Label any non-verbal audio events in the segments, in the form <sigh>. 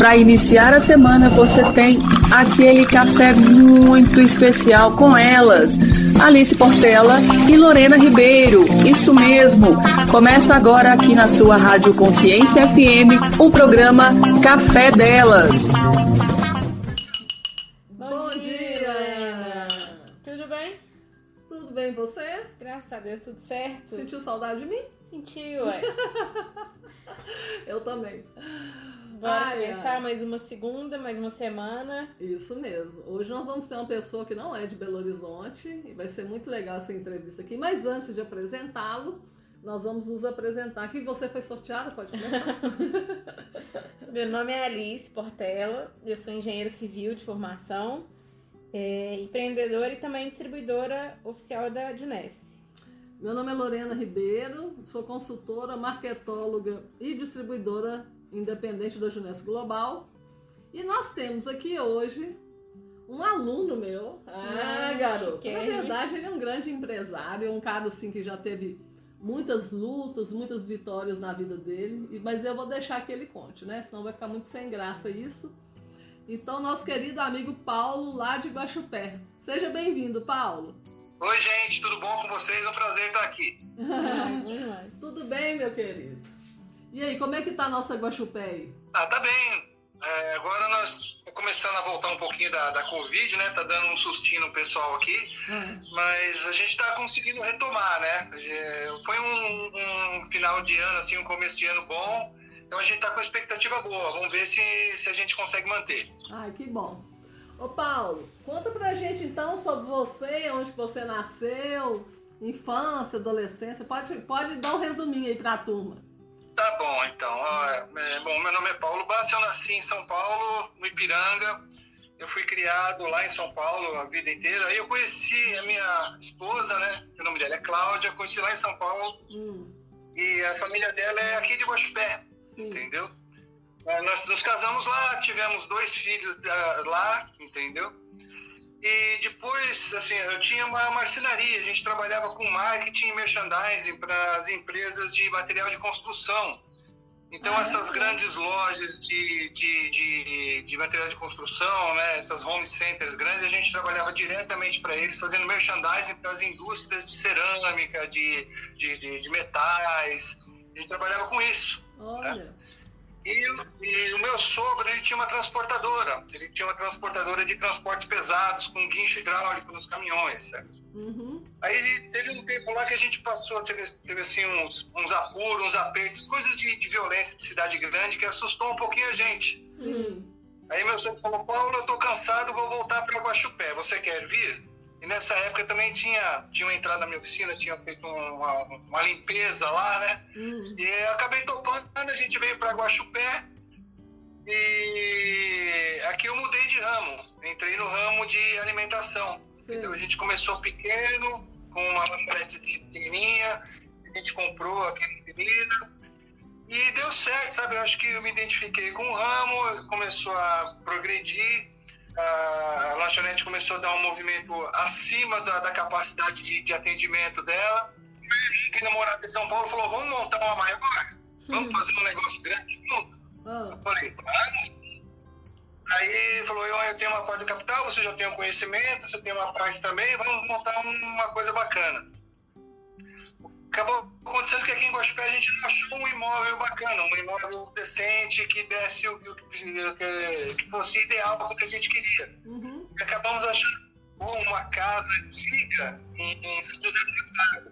Para iniciar a semana, você tem aquele café muito especial com elas, Alice Portela e Lorena Ribeiro. Isso mesmo. Começa agora aqui na sua Rádio Consciência FM o programa Café Delas. Bom dia, Ana. Tudo bem? Tudo bem você? Graças a Deus, tudo certo. Sentiu saudade de mim? Senti, ué. <laughs> Eu também. Bora Ai, mais uma segunda, mais uma semana. Isso mesmo. Hoje nós vamos ter uma pessoa que não é de Belo Horizonte e vai ser muito legal essa entrevista aqui. Mas antes de apresentá-lo, nós vamos nos apresentar. Aqui você foi sorteada, pode começar. <laughs> Meu nome é Alice Portela, eu sou engenheira civil de formação, é, empreendedora e também distribuidora oficial da Junesse. Meu nome é Lorena Ribeiro, sou consultora, marketóloga e distribuidora independente da Junesco Global. E nós temos aqui hoje um aluno meu. Ah, Ah, garoto. Na verdade, ele é um grande empresário, um cara assim que já teve muitas lutas, muitas vitórias na vida dele. Mas eu vou deixar que ele conte, né? Senão vai ficar muito sem graça isso. Então, nosso querido amigo Paulo, lá de Guaxupé. Seja bem-vindo, Paulo. Oi, gente, tudo bom com vocês? É um prazer estar aqui. <laughs> Tudo bem, meu querido? E aí, como é que tá a nossa Guaxupé? Ah, tá bem. É, agora nós estamos começando a voltar um pouquinho da, da Covid, né? Tá dando um sustinho no pessoal aqui, Ah, mas a gente tá conseguindo retomar, né? É, Foi um, um final de ano, assim, um começo de ano bom. Então a gente tá com expectativa boa. Vamos ver se, se a gente consegue manter. Ai, que bom. Ô Paulo, conta pra gente então sobre você, onde você nasceu, infância, adolescência. Pode, pode dar um resuminho aí pra turma. Bom, então. Ó, é, bom, meu nome é Paulo Bassi, eu nasci em São Paulo, no Ipiranga. Eu fui criado lá em São Paulo a vida inteira. Aí eu conheci a minha esposa, né? O nome dela é Cláudia, conheci lá em São Paulo. Hum, E a família dela é aqui de Guaxupé, entendeu? Eh, Nós nos casamos lá, tivemos dois filhos lá, entendeu? E depois, assim, eu tinha uma marcenaria, a gente trabalhava com marketing e merchandising para as empresas de material de construção. Então, Ah, essas grandes lojas de, de, de, de material de construção, né, essas home centers grandes, a gente trabalhava diretamente para eles, fazendo merchandising para as indústrias de cerâmica, de, de, de, de metais. A gente trabalhava com isso. Olha. E, o- e o meu sogro, ele tinha uma transportadora. Ele tinha uma transportadora de transportes pesados, com guincho hidráulico nos caminhões, certo? Uhum. Aí ele teve um tempo lá que a gente passou, teve, teve assim uns, uns apuros, uns apertos, coisas de, de violência de cidade grande que assustou um pouquinho a gente. Sim. Aí meu sogro falou, Paulo, eu tô cansado, vou voltar para Guaxupé, você quer vir? E nessa época também tinha, tinha entrado na minha oficina, tinha feito uma, uma limpeza lá, né? Hum. E eu acabei topando, a gente veio para Guaxupé e aqui eu mudei de ramo, entrei no ramo de alimentação. A gente começou pequeno, com uma lanchonete pequenininha, a gente comprou aquele comida e deu certo, sabe? Eu acho que eu me identifiquei com o ramo, começou a progredir, a lanchonete começou a dar um movimento acima da, da capacidade de, de atendimento dela. E que namorado de São Paulo falou: vamos montar uma maior? Vamos fazer um negócio grande junto? Ah, Eu falei: vamos. Aí falou: eu, eu tenho uma parte do capital, você já tem o conhecimento, você tem uma parte também, vamos montar uma coisa bacana. Acabou acontecendo que aqui em Guaxupé a gente não achou um imóvel bacana, um imóvel decente que desse o que, que fosse ideal para o que a gente queria. uhum. Acabamos achando uma casa antiga em, em São José do Rio Pardo.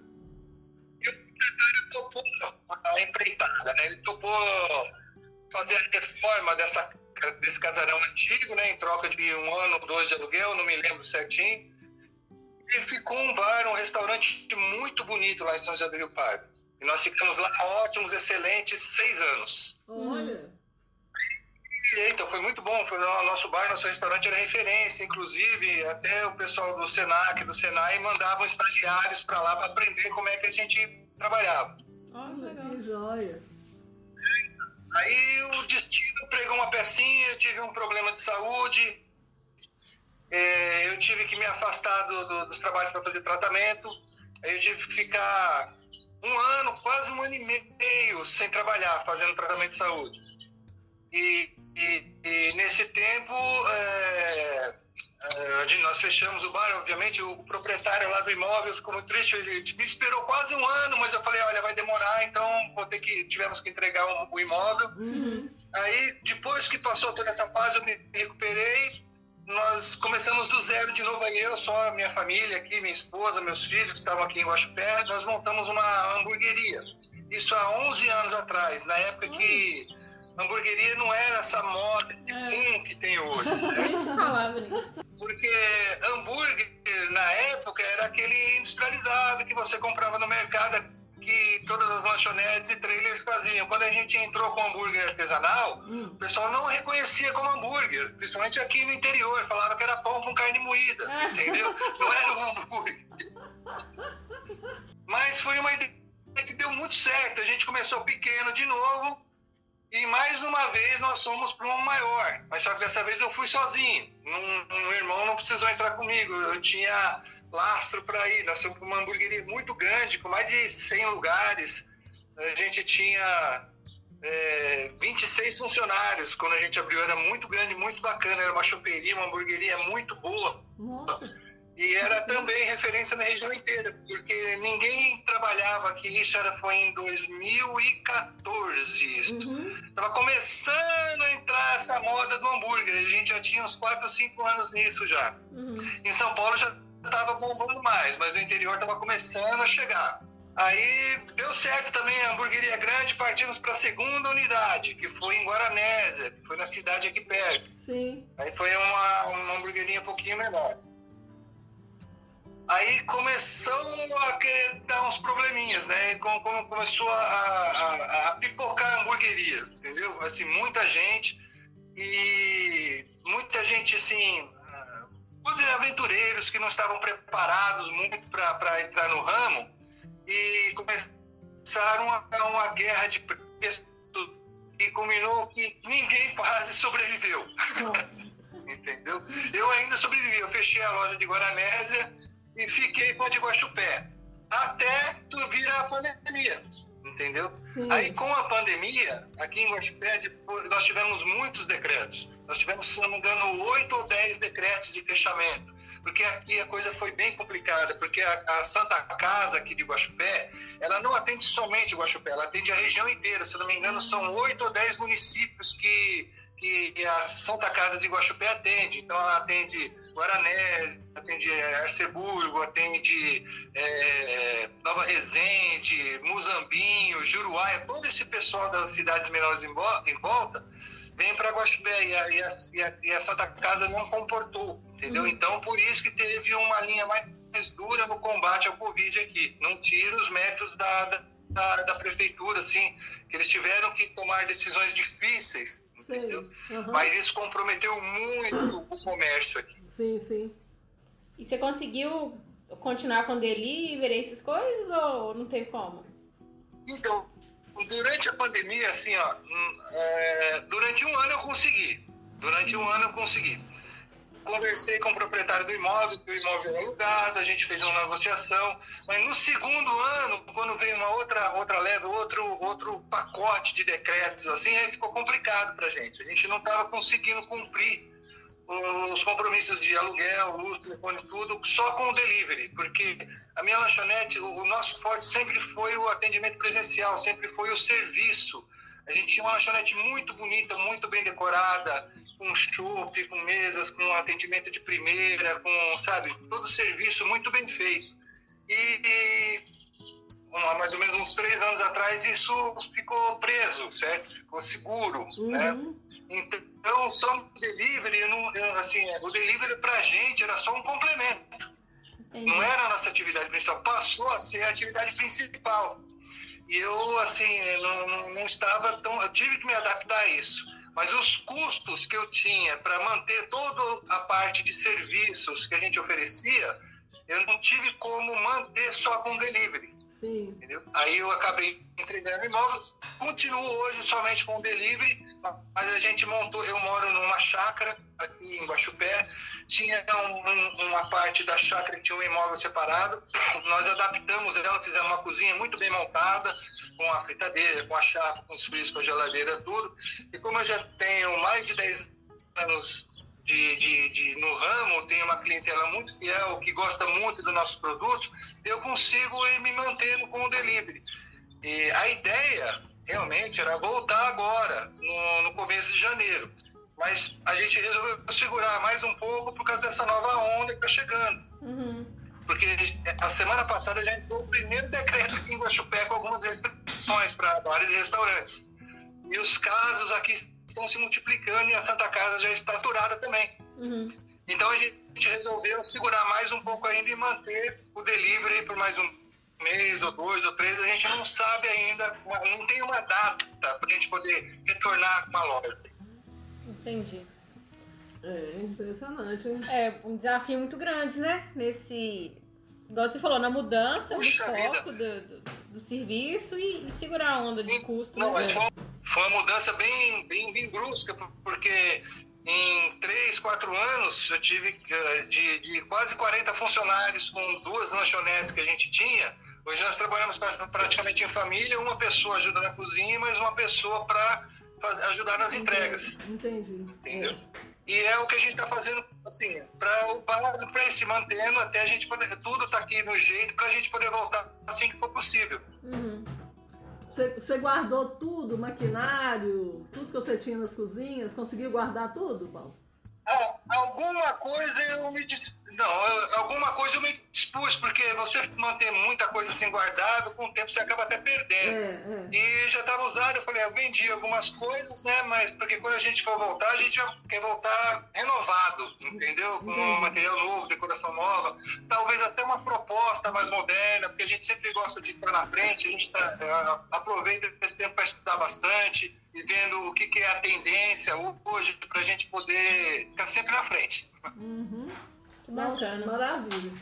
E o proprietário topou a empreitada, né? Ele topou fazer a reforma dessa, desse casarão antigo, né? Em troca de um ano ou dois de aluguel, não me lembro certinho. E ficou um bar, um restaurante muito bonito lá em São José do Rio Pardo. E nós ficamos lá ótimos, excelentes, seis anos. Olha. E, então foi muito bom, foi no nosso bar, nosso restaurante era referência, inclusive até o pessoal do Senac, do Senai mandavam estagiários para lá para aprender como é que a gente trabalhava. Olha, que joia. Aí o destino pregou uma pecinha, eu tive um problema de saúde, é, eu tive que me afastar do- do- dos trabalhos para fazer tratamento, aí eu tive que ficar um ano, quase um ano e meio sem trabalhar, fazendo tratamento de saúde. E, e, e nesse tempo, é, é, nós fechamos o bar, obviamente, o proprietário lá do imóvel ficou muito triste, ele me esperou quase um ano, mas eu falei, olha, vai demorar, então vou ter que, tivemos que entregar o, o imóvel. Uhum. Aí, depois que passou toda essa fase, eu me recuperei, nós começamos do zero de novo, aí eu, só minha família aqui, minha esposa, meus filhos que estavam aqui em Guaxupé, nós montamos uma hamburgueria. Isso há 11 anos atrás, na época que hamburgueria não era essa moda de é. que tem hoje, certo? <laughs> falava nisso. Porque hambúrguer, na época, era aquele industrializado que você comprava no mercado, que todas as lanchonetes e trailers faziam. Quando a gente entrou com hambúrguer artesanal, hum. o pessoal não reconhecia como hambúrguer, principalmente aqui no interior. Falava que era pão com carne moída, ah. entendeu? Não era um hambúrguer. <laughs> Mas foi uma ideia que deu muito certo. A gente começou pequeno de novo e mais uma vez nós fomos para um maior. Mas só que dessa vez eu fui sozinho. Um, um irmão não precisou entrar comigo. Eu tinha lastro para ir. Nós fomos para uma hamburgueria muito grande, com mais de 100 lugares. A gente tinha é, 26 funcionários. Quando a gente abriu, era muito grande, muito bacana. Era uma choperia, uma hamburgueria muito boa. Nossa. E era também referência na região inteira, porque ninguém trabalhava aqui, era, foi em 2014. Estava uhum. começando a entrar essa moda do hambúrguer, a gente já tinha uns 4 ou 5 anos nisso já. Uhum. Em São Paulo já estava bombando mais, mas no interior estava começando a chegar. Aí deu certo também a hamburgueria grande, partimos para a segunda unidade, que foi em Guaranésia, que foi na cidade aqui perto. Sim. Aí foi uma, uma hamburguerinha um pouquinho menor. Aí começou a querer dar uns probleminhas, né? Como, como começou a, a, a, pipocar hamburguerias, entendeu? Assim, muita gente e muita gente, assim, vou dizer, aventureiros que não estavam preparados muito para entrar no ramo e começaram uma, uma guerra de preços e combinou que ninguém <laughs> quase sobreviveu. <laughs> Entendeu? Eu ainda sobrevivi. Eu fechei a loja de Guaranésia e fiquei com a de Guaxupé. Até tu vir a pandemia, entendeu? Sim. Aí com a pandemia, aqui em Guaxupé, nós tivemos muitos decretos. Nós tivemos, se não me engano, oito ou dez decretos de fechamento. Porque aqui a coisa foi bem complicada, porque a, a Santa Casa aqui de Guaxupé, ela não atende somente Guaxupé, ela atende a região inteira. Se não me engano, são oito ou dez municípios que, que a Santa Casa de Guaxupé atende. Então ela atende Guaranés, atende Arceburgo, atende é, Nova Resende, Muzambinho, Juruá, todo esse pessoal das cidades menores em, volta vem para Guaxupé e a, e, a, e a, Santa Casa não comportou, entendeu? Uhum. Então, por isso que teve uma linha mais dura no combate ao Covid aqui. Não tira os méritos da, da, da prefeitura, assim, que eles tiveram que tomar decisões difíceis, entendeu? Uhum. Mas isso comprometeu muito o comércio aqui. Sim, sim. E você conseguiu continuar com delivery, essas coisas, ou não teve como? Então, durante a pandemia, assim, ó, hum, é, durante um ano eu consegui. Durante um ano eu consegui. Conversei com o proprietário do imóvel, que o imóvel é alugado, a gente fez uma negociação. Mas no segundo ano, quando veio uma outra, outra leve, outro, outro pacote de decretos, assim, aí ficou complicado pra gente. A gente não estava conseguindo cumprir os compromissos de aluguel, luz, telefone, tudo, só com o delivery, porque a minha lanchonete, o nosso forte sempre foi o atendimento presencial, sempre foi o serviço. A gente tinha uma lanchonete muito bonita, muito bem decorada, com chopp, com mesas, com atendimento de primeira, com, sabe, todo o serviço muito bem feito. E, há mais ou menos uns três anos atrás, isso ficou preso, certo? Ficou seguro, uhum. né? Então, só o delivery, não, assim, o delivery pra gente era só um complemento. Entendi. Não era a nossa atividade principal, passou a ser a atividade principal. E eu, assim, não, não estava tão. Eu tive que me adaptar a isso. Mas os custos que eu tinha para manter toda a parte de serviços que a gente oferecia, eu não tive como manter só com delivery. Sim. Entendeu? Aí eu acabei entregando imóvel continuo hoje somente com delivery, mas a gente montou, eu moro numa chácara aqui em Guaxupé, tinha um, um, uma parte da chácara que tinha um imóvel separado, nós adaptamos ela, fizemos uma cozinha muito bem montada, com a fritadeira, com a chapa, com os frios, com a geladeira, tudo, e como eu já tenho mais de 10 anos de, de, de, no ramo, tenho uma clientela muito fiel, que gosta muito dos nossos produtos, eu consigo ir me mantendo com o delivery. E a ideia realmente era voltar agora, no, no começo de janeiro. Mas a gente resolveu segurar mais um pouco por causa dessa nova onda que está chegando. Uhum. Porque a semana passada já entrou o primeiro decreto aqui em Guaxupé com algumas restrições para bares e restaurantes. E os casos aqui estão se multiplicando e a Santa Casa já está saturada também. Uhum. Então a gente resolveu segurar mais um pouco ainda e manter o delivery por mais um mês ou dois ou três. A gente não sabe ainda, não tem uma data para a gente poder retornar com a loja. Entendi. É impressionante, hein? É um desafio muito grande, né? Nesse. Igual você falou, na mudança Puxa do foco do, do, do serviço e, e segurar a onda de custo. Não, né? mas foi, foi uma mudança bem, bem, bem brusca, porque em três, quatro anos eu tive eh, de, de quase 40 funcionários com duas lanchonetes que a gente tinha. Hoje nós trabalhamos pra- praticamente em família, uma pessoa ajuda na cozinha, e mais uma pessoa para ajudar nas entregas. Entendi. Entendeu? E é o que a gente está fazendo, assim, para o básico, para ir se mantendo até a gente poder. Tudo está aqui no jeito para a gente poder voltar assim que for possível. Uhum. Você, você guardou tudo, maquinário, tudo que você tinha nas cozinhas? Conseguiu guardar tudo, Paulo? Ah, alguma coisa eu me dis... não, eu- alguma coisa eu me dispus, porque você manter muita coisa assim guardado, com o tempo você acaba até perdendo. é. E já estava usado, eu falei, eu vendi algumas coisas, né? Mas porque quando a gente for voltar, a gente quer voltar renovado, entendeu? Com Entendi. material novo, decoração nova, talvez até uma proposta mais moderna, porque a gente sempre gosta de estar na frente, a gente tá, eh, aproveita esse tempo para estudar bastante e vendo o que, que é a tendência hoje para a gente poder ficar sempre na frente. Uhum. Que bacana. Nossa, maravilha.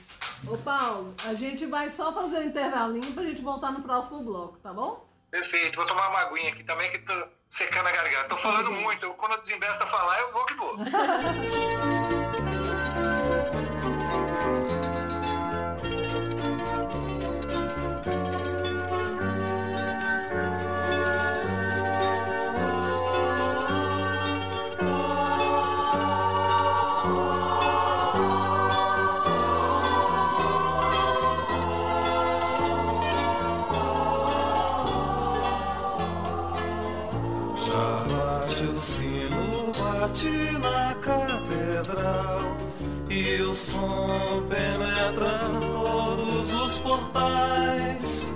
Ô, Paulo, a gente vai só fazer um intervalinho pra gente voltar no próximo bloco, tá bom? Perfeito, vou tomar uma aguinha aqui também que tô secando a garganta. Tô falando muito, quando eu desembesto a falar, eu vou que vou. <laughs> todos os portais.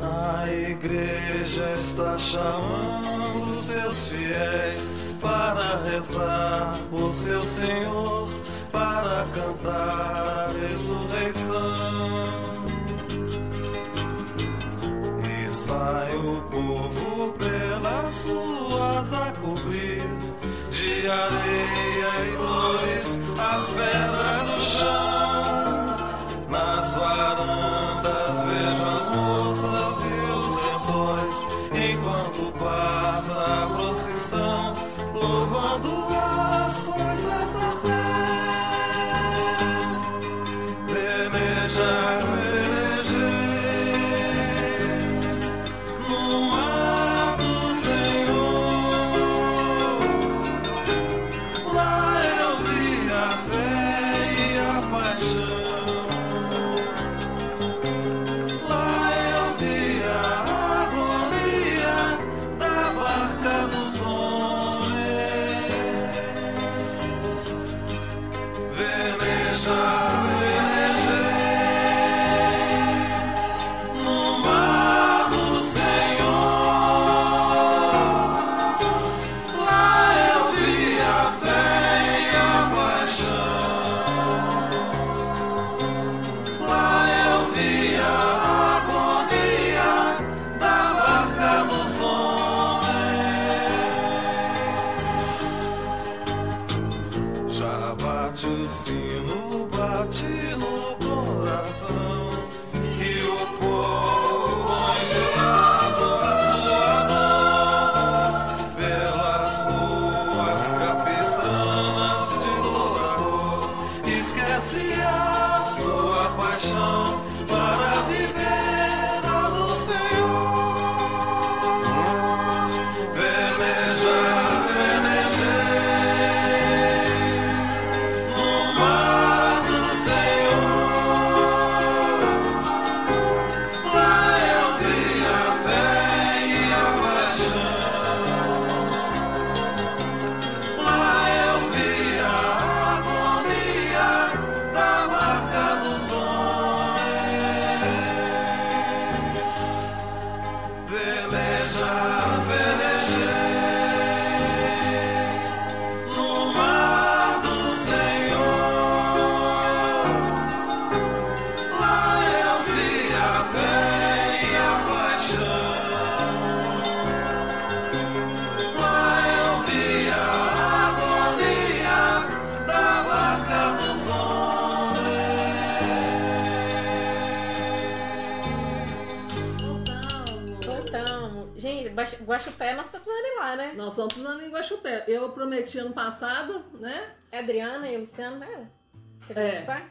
A igreja está chamando seus fiéis para rezar por seu Senhor, para cantar a ressurreição. E sai o povo pelas ruas a cobrir de areia e flores as pedras do chão. Varandas vejo as moças e os lençóis enquanto passa a procissão, louvando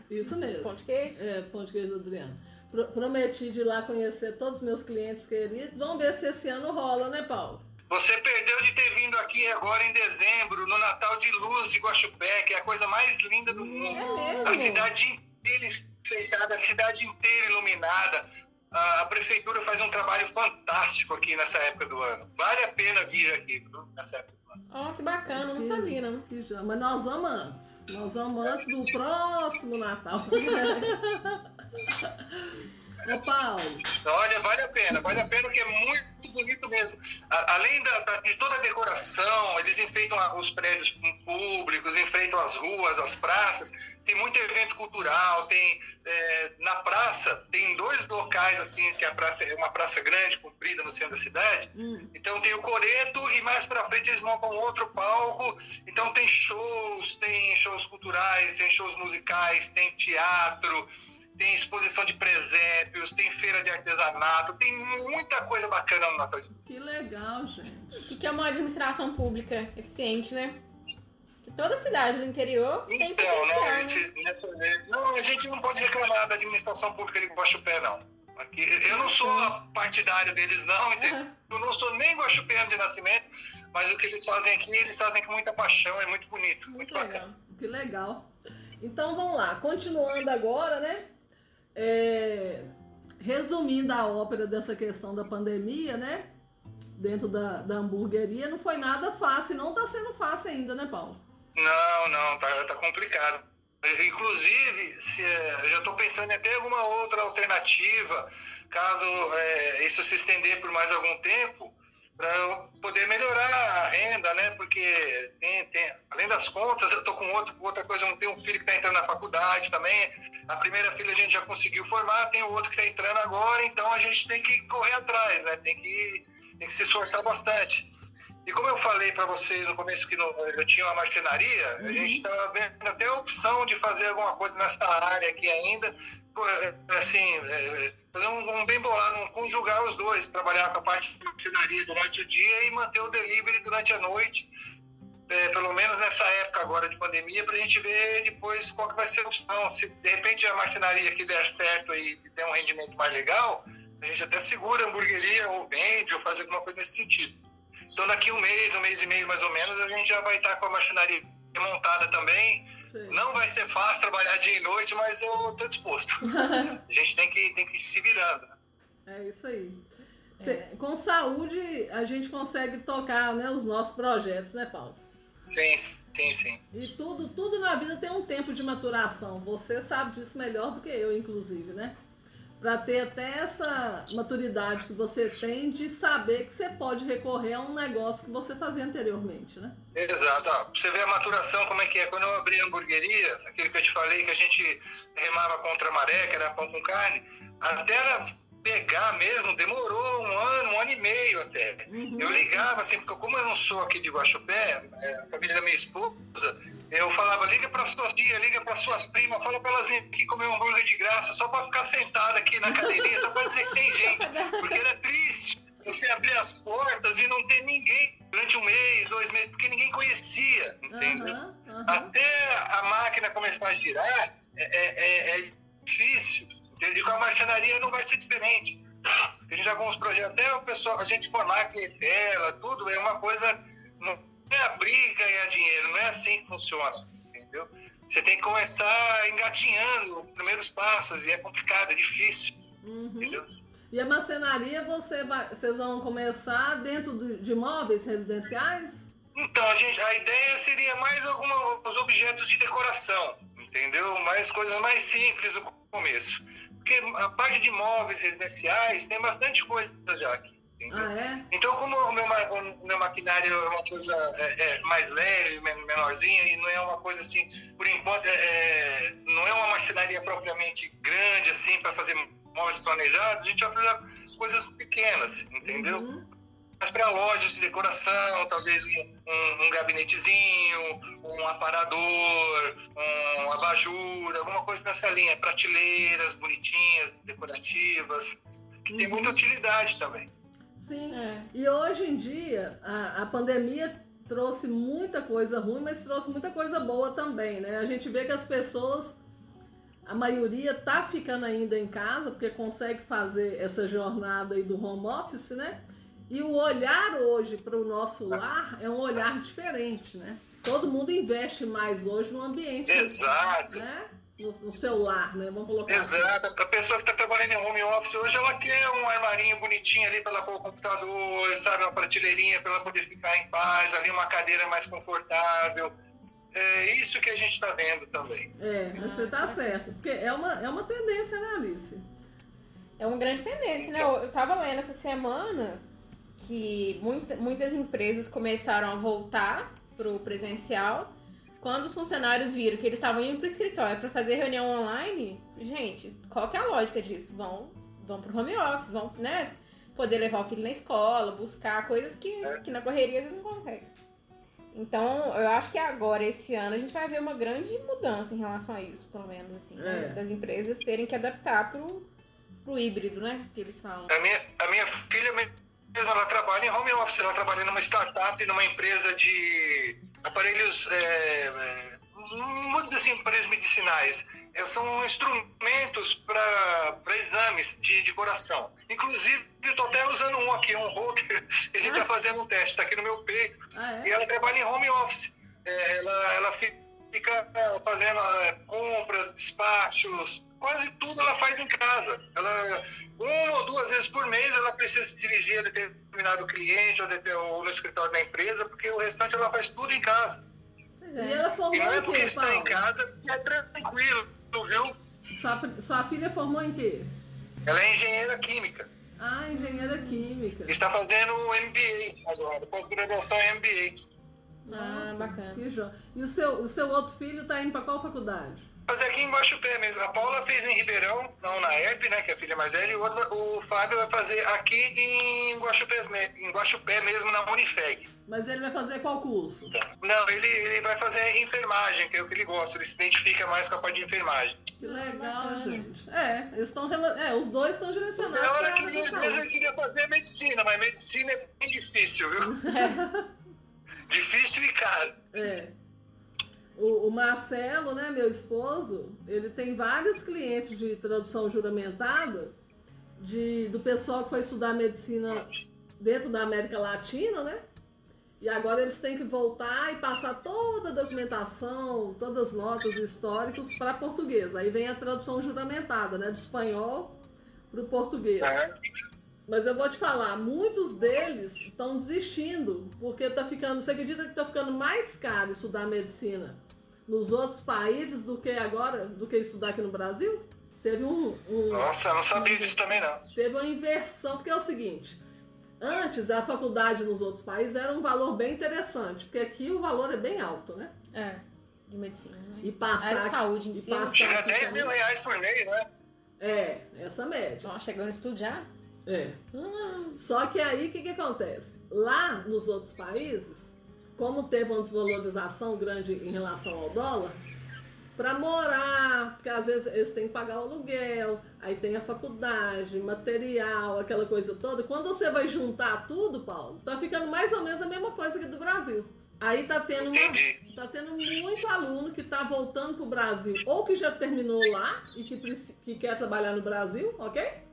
isso mesmo. Pão de queijo? É, pão de queijo do Adriano. Pro- prometi de ir lá conhecer todos os meus clientes queridos. Vamos ver se esse ano rola, né, Paulo? Você perdeu de ter vindo aqui agora em dezembro, no Natal de Luz de Guaxupé, que é a coisa mais linda do mundo. É mesmo? A cidade inteira enfeitada, a cidade inteira iluminada. A, a prefeitura faz um trabalho fantástico aqui nessa época do ano. Vale a pena vir aqui nessa época Ó, que bacana, não sabia, não. Mas nós vamos antes. Nós vamos antes do próximo Natal. <laughs> Ô, Paulo, Olha, vale a pena, vale a pena porque é muito bonito mesmo. A- além da- da- de toda a decoração, eles enfeitam os prédios públicos, enfeitam as ruas, as praças. Tem muito evento cultural, tem é, na praça tem dois locais assim que a praça é uma praça grande, comprida no centro da cidade. hum, Então tem o coreto e mais pra frente eles montam outro palco. Então tem shows, tem shows culturais, tem shows musicais, tem teatro, tem exposição de presépios, tem feira de artesanato, tem muita coisa bacana no Natal. que legal, gente. O que, que é uma administração pública eficiente, né? Que toda cidade do interior tem Então, potencial, não, eles né? fiz- nessa, não, a gente não pode reclamar da administração pública de Guaxupé, não. Aqui, eu não sou a partidário deles, não, entendeu? Aham. Eu não sou nem guaxupeano de nascimento, mas o que eles fazem aqui, eles fazem com muita paixão, é muito bonito, muito, Muito bacana. legal. Que legal. Então vamos lá, continuando agora, né? É, resumindo a ópera dessa questão da pandemia, né? Dentro da, da hamburgueria, não foi nada fácil, não tá sendo fácil ainda, né, Paulo? Não, não, tá, tá complicado. Inclusive, se, eh, eu já estou pensando em até alguma outra alternativa, caso eh, isso se estender por mais algum tempo, para poder melhorar a renda, né? Porque tem, tem- além das contas, eu tô com outro, outra coisa, eu tenho um filho que está entrando na faculdade também. A primeira filha a gente já conseguiu formar, tem o outro que está entrando agora, então a gente tem que correr atrás, né? Tem que, tem que se esforçar bastante. E como eu falei para vocês no começo que no- eu tinha uma marcenaria, a gente estava vendo até a opção de fazer alguma coisa nessa área aqui ainda, pô, é, assim, é, fazer um, um bem bolado, um, conjugar os dois, trabalhar com a parte de marcenaria durante o dia e manter o delivery durante a noite, é, pelo menos nessa época agora de pandemia, para a gente ver depois qual que vai ser a opção. Se de repente a marcenaria aqui der certo e der um rendimento mais legal, a gente até segura a hamburgueria ou vende ou faz alguma coisa nesse sentido. Então daqui um mês, um mês e meio mais ou menos, a gente já vai estar com a marcenaria montada também. Sei. Não vai ser fácil trabalhar dia e noite, mas eu estou disposto. <laughs> A gente tem que, tem que ir se virando. É isso aí. Te- Com saúde, a gente consegue tocar né, os nossos projetos, né, Paulo? Sim, sim, sim. E tudo, tudo na vida tem um tempo de maturação. Você sabe disso melhor do que eu, inclusive, né? Para ter até essa maturidade que você tem de saber que você pode recorrer a um negócio que você fazia anteriormente, né? Exato. Você ver a maturação, como é que é. Quando eu abri a hamburgueria, aquilo que eu te falei, que a gente remava contra a maré, que era pão com carne, até ela pegar mesmo, demorou um ano, um ano e meio até. Uhum. Eu ligava assim, porque como eu não sou aqui de Guaxupé, é, a família da minha esposa, eu falava, liga para suas tias, liga para suas primas, fala para elas virem aqui comer um hambúrguer de graça, só para ficar sentada aqui na cadeirinha, só para dizer que tem gente. <laughs> Porque era triste você abrir as portas e não ter ninguém durante um mês, dois meses, porque ninguém conhecia, entendeu? Aham, aham. Até a máquina começar a girar, é, é- é- é difícil. Entendeu? E com a marcenaria não vai ser diferente. A gente os projetos, até o pessoal, a gente formar a clientela, tudo é uma coisa. Não é abrir e ganhar dinheiro, não é assim que funciona, entendeu? Você tem que começar engatinhando os primeiros passos e é complicado, é difícil, Uhum. entendeu? E a marcenaria, você vai, vocês vão começar dentro de imóveis residenciais? Então, a, gente, a ideia seria mais alguns objetos de decoração, entendeu? Mais coisas mais simples no começo. Porque a parte de móveis residenciais tem bastante coisa já aqui? Ah, é? Então, como o meu, o meu maquinário é uma coisa é, é, mais leve, men- menorzinha, e não é uma coisa assim, por enquanto, é, é, não é uma marcenaria propriamente grande, assim, para fazer móveis planejados, a gente vai fazer coisas pequenas, entendeu? Uhum. Mas para lojas de decoração, talvez um, um, um gabinetezinho, um aparador, um abajur, alguma coisa nessa linha. Prateleiras bonitinhas, decorativas, que tem Uhum. muita utilidade também. Sim. É. E hoje em dia, a, a pandemia trouxe muita coisa ruim, mas trouxe muita coisa boa também, né? A gente vê que as pessoas, a maioria tá ficando ainda em casa, porque consegue fazer essa jornada aí do home office, né? E o olhar hoje para o nosso lar é um olhar diferente, né? Todo mundo investe mais hoje no ambiente, Exato. né? No, no seu lar, né? Vamos colocar assim. Exato. A pessoa que está trabalhando em home office hoje, ela quer um armarinho bonitinho ali para ela pôr o computador, sabe? Uma prateleirinha para ela poder ficar em paz, ali uma cadeira mais confortável. É isso que a gente está vendo também. É, você tá certo. Porque é uma, é uma tendência, né, Alice? É uma grande tendência, né? Eu, eu tava lendo essa semana que muita- muitas empresas começaram a voltar pro presencial. Quando os funcionários viram que eles estavam indo pro escritório para fazer reunião online, gente, qual que é a lógica disso? Vão, vão pro home office, vão, né? Poder levar o filho na escola, buscar coisas que, que na correria eles não conseguem. Então, eu acho que agora, esse ano, a gente vai ver uma grande mudança em relação a isso, pelo menos, assim, né? É. Das empresas terem que adaptar pro, pro híbrido, né? Que eles falam. A minha, a minha filha ela trabalha em home office, ela trabalha numa startup, numa empresa de aparelhos, é, é, vamos dizer assim, aparelhos medicinais. É, são instrumentos para exames de, de coração. Inclusive, eu estou até usando um aqui, um holder, a gente está fazendo um teste, está aqui no meu peito. Ah, E é? ela trabalha em home office. É, ela, ela fica é, fazendo compras, despachos, quase tudo ela faz em casa. Ela, uma ou duas vezes por mês ela precisa se dirigir a determinado cliente ou, de- ou no escritório da empresa, porque o restante ela faz tudo em casa. Pois E é. ela formou E não é em porque quê, está em Paulo? casa que é tranquilo, viu? Sua, sua filha formou em quê? Ela é engenheira química. Ah, engenheira química. Está fazendo o MBA agora, pós-graduação em MBA. Ah, Nossa, bacana. Que jo... E o seu, o seu outro filho tá indo pra qual faculdade? É aqui em Guaxupé mesmo. A Paula fez em Ribeirão, não na ERP, né, que é a filha mais velha, e o, outro, o Fábio vai fazer aqui em Guaxupé, em Guaxupé mesmo, na Unifeg. Mas ele vai fazer qual curso? Não, ele, ele vai fazer enfermagem, que é o que ele gosta, ele se identifica mais com a parte de enfermagem. Que legal, bacana. gente. É, eles estão é, os dois estão direcionados Na hora que ele ele queria fazer medicina, mas medicina é bem difícil, viu? <laughs> difícil e caro. É. O, o Marcelo, né, meu esposo, ele tem vários clientes de tradução juramentada de, do pessoal que foi estudar medicina dentro da América Latina, né? E agora eles têm que voltar e passar toda a documentação, todas as notas históricas para português. Aí vem a tradução juramentada, né, do espanhol para o português. É. Mas eu vou te falar, muitos deles estão desistindo, porque tá ficando. Você acredita que tá ficando mais caro estudar medicina nos outros países do que agora, do que estudar aqui no Brasil? Teve um, um- Nossa, eu não sabia disso também não. teve uma inversão, porque é o seguinte. Antes, a faculdade nos outros países era um valor bem interessante, porque aqui o valor é bem alto, né? É, de medicina. Né? E passar. De saúde em si. passar- Chega a aqui 10 mil também. reais por mês, né? É, essa média. Ó, chegando a estudar. É. Ah, Só que aí o que, que acontece? Lá nos outros países, como teve uma desvalorização grande em relação ao dólar, para morar, porque às vezes eles têm que pagar o aluguel, aí tem a faculdade, material, aquela coisa toda. Quando você vai juntar tudo, Paulo, tá ficando mais ou menos a mesma coisa que do Brasil. Aí tá tendo uma. Tá tendo muito aluno que tá voltando pro Brasil, ou que já terminou lá e que, que quer trabalhar no Brasil, ok?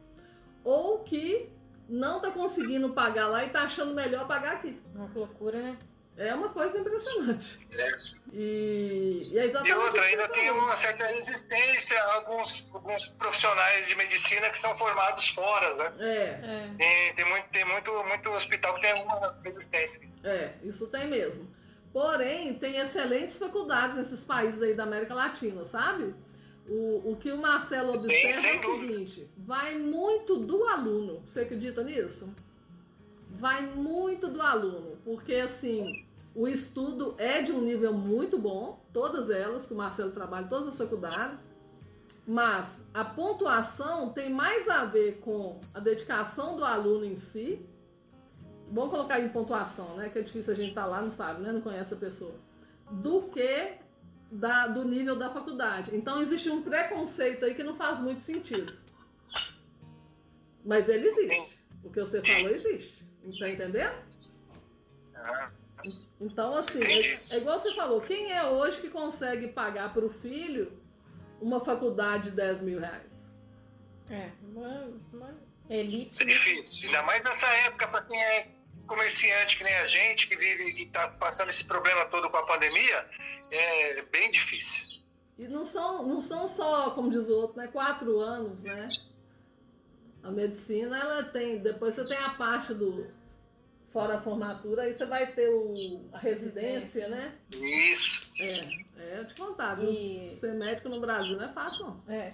Ou que não tá conseguindo pagar lá e tá achando melhor pagar aqui. uma loucura, né? É uma coisa impressionante. É. E, e é E exatamente o outra, ainda tem falou. uma certa resistência a alguns, alguns profissionais de medicina que são formados fora, né? É, É. Tem, tem, muito, tem muito, muito hospital que tem alguma resistência. é, isso tem mesmo. Porém, tem excelentes faculdades nesses países aí da América Latina, sabe? O, o que o Marcelo Sim, observa sem é o dúvida. seguinte: vai muito do aluno. Você acredita nisso? Vai muito do aluno, porque assim, o estudo é de um nível muito bom, todas elas, que o Marcelo trabalha, todas as faculdades, mas a pontuação tem mais a ver com a dedicação do aluno em si. Vamos colocar em pontuação, né? Que é difícil a gente estar lá, não sabe, né? Não conhece a pessoa. Do que da, do nível da faculdade. Então existe um preconceito aí que não faz muito sentido. Mas ele existe. O que você falou existe. Tá entendendo? Então, assim, é, é igual você falou, quem é hoje que consegue pagar para o filho uma faculdade de 10 mil reais? É, uma, uma elite. é difícil. Ainda mais nessa época para quem é comerciante que nem a gente, que vive e tá passando esse problema todo com a pandemia, é bem difícil. E não são, não são só, como diz o outro, né? Quatro anos, né? A medicina, ela tem. Depois você tem a parte do. Fora a formatura, aí você vai ter o, a residência, né? Isso. É, é, eu te contar, viu? E- Ser médico no Brasil não é fácil, não. É.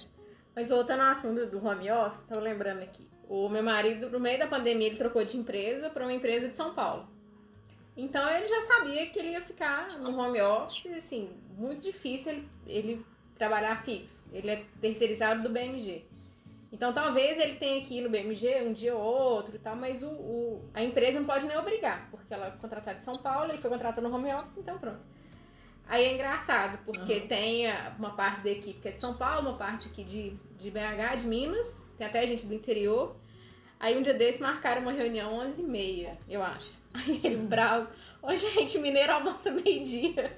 Mas voltando ao assunto do home office, tava lembrando aqui. O meu marido, no meio da pandemia, ele trocou de empresa para uma empresa de São Paulo. Então ele já sabia que ele ia ficar no home office, assim, muito difícil ele, ele trabalhar fixo. Ele é terceirizado do BMG. Então talvez ele tenha que ir no BMG um dia ou outro e tal, mas o, o- a empresa não pode nem obrigar, porque ela é contratada de São Paulo, ele foi contratado no home office, então pronto. Aí é engraçado, porque Aham. tem uma parte da equipe que é de São Paulo, uma parte aqui de, de BH, de Minas, tem até gente do interior. Aí um dia desse marcaram uma reunião 11h30, eu acho. <laughs> Aí ele bravo. Ô gente, mineiro almoça meio-dia.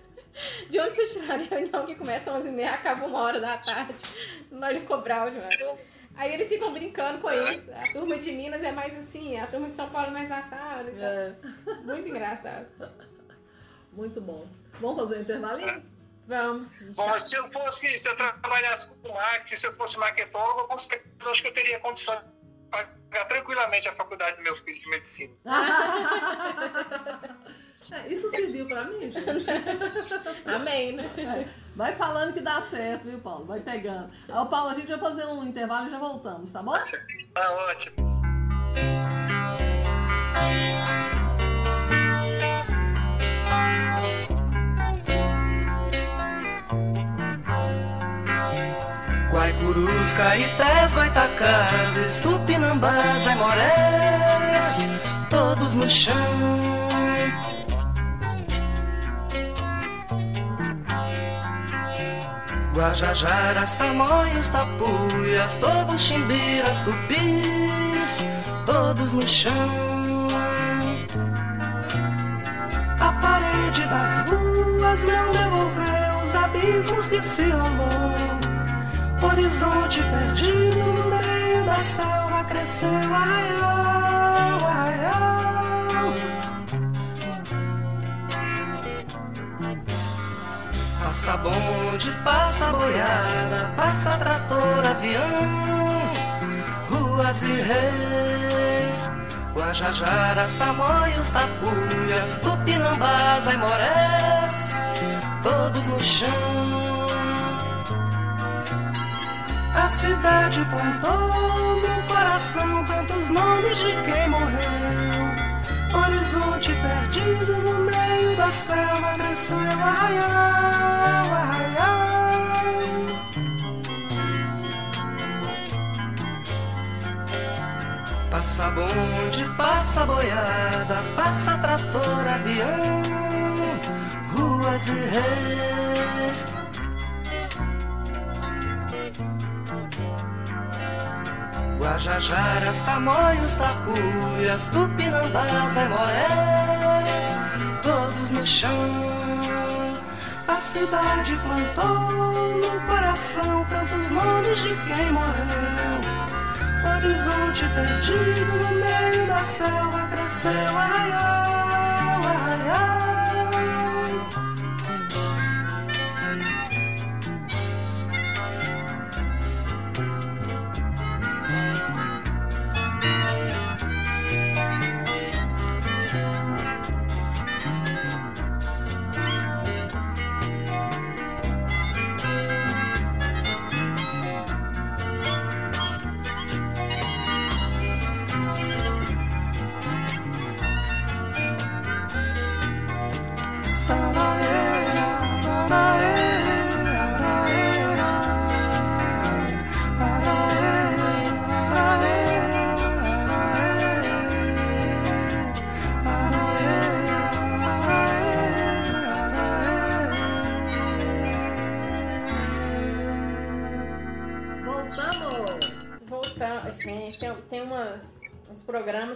De onde vocês tiraram a reunião que começa às 11h30 e acaba uma hora da tarde? Nós ele ficou bravo demais. Aí eles ficam brincando com isso. A turma de Minas é mais assim, a turma de São Paulo é mais assada. e tal. É, Muito engraçado. muito bom. Vamos fazer um intervalinho? Vamos. Bom, mas se eu fosse, se eu trabalhasse com marketing, se eu fosse marketólogo, com certeza acho que eu teria condições de pagar tranquilamente a faculdade do meu filho de medicina. É, <laughs> isso serviu pra mim, gente. Amém, né? É, Vai falando que dá certo, viu, Paulo? Vai pegando. Aí, Paulo, a gente vai fazer um intervalo e já voltamos, tá bom? Tá ótimo. Guaicurus, Caetés, Goitacazes, Tupinambás, Aimorés, todos no chão. Guajajaras, Tamoios, Tapuias, todos chimbiras, tupis, todos no chão. A parede das ruas não devolveu os abismos que se rolou. Horizonte perdido no meio da selva cresceu arraial, arraial. Passa bonde, passa boiada, passa trator, avião, ruas e reis, Guajajaras, Tamoios, Tapuias, Tupinambás, Aimorés, todos no chão. Cidade plantou no coração tantos nomes de quem morreu. Horizonte perdido no meio da selva cresceu arraial, arraial. Passa bonde, passa boiada, passa trator, avião, ruas e reis. Guajajaras, Tamoios, Tapuias, Tupinambás, Aimorés, todos no chão. A cidade plantou no coração tantos nomes de quem morreu. Horizonte perdido no meio da selva cresceu arraial,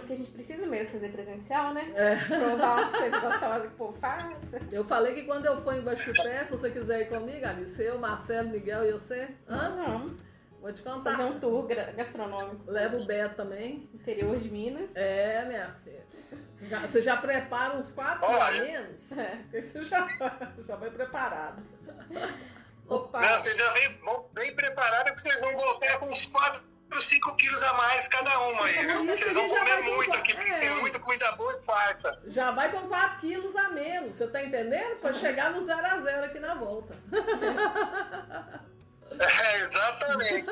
que a gente precisa mesmo fazer presencial, né? É. Provar as coisas gostosas que o povo faça. Eu falei que quando eu for em Baixupé, se você quiser ir comigo, Alice, eu, Marcelo, Miguel e você, Nós hã? vamos vou te contar. fazer um tour gastronômico Leva o Beto também. interior de Minas. É, minha filha. Já- você já prepara uns quatro menos? É. Porque você já, já vai preparado. Opa! Não, vocês já vêm, vão bem preparados que vocês vão voltar com uns 4, 5 quilos a mais cada uma aí, viu? isso Vocês vão comer muito comprar- aqui, porque é. tem muita comida boa e farta. Já vai com 4 quilos a menos, você tá entendendo? Pra chegar no 0 a 0 aqui na volta. <laughs> É, exatamente.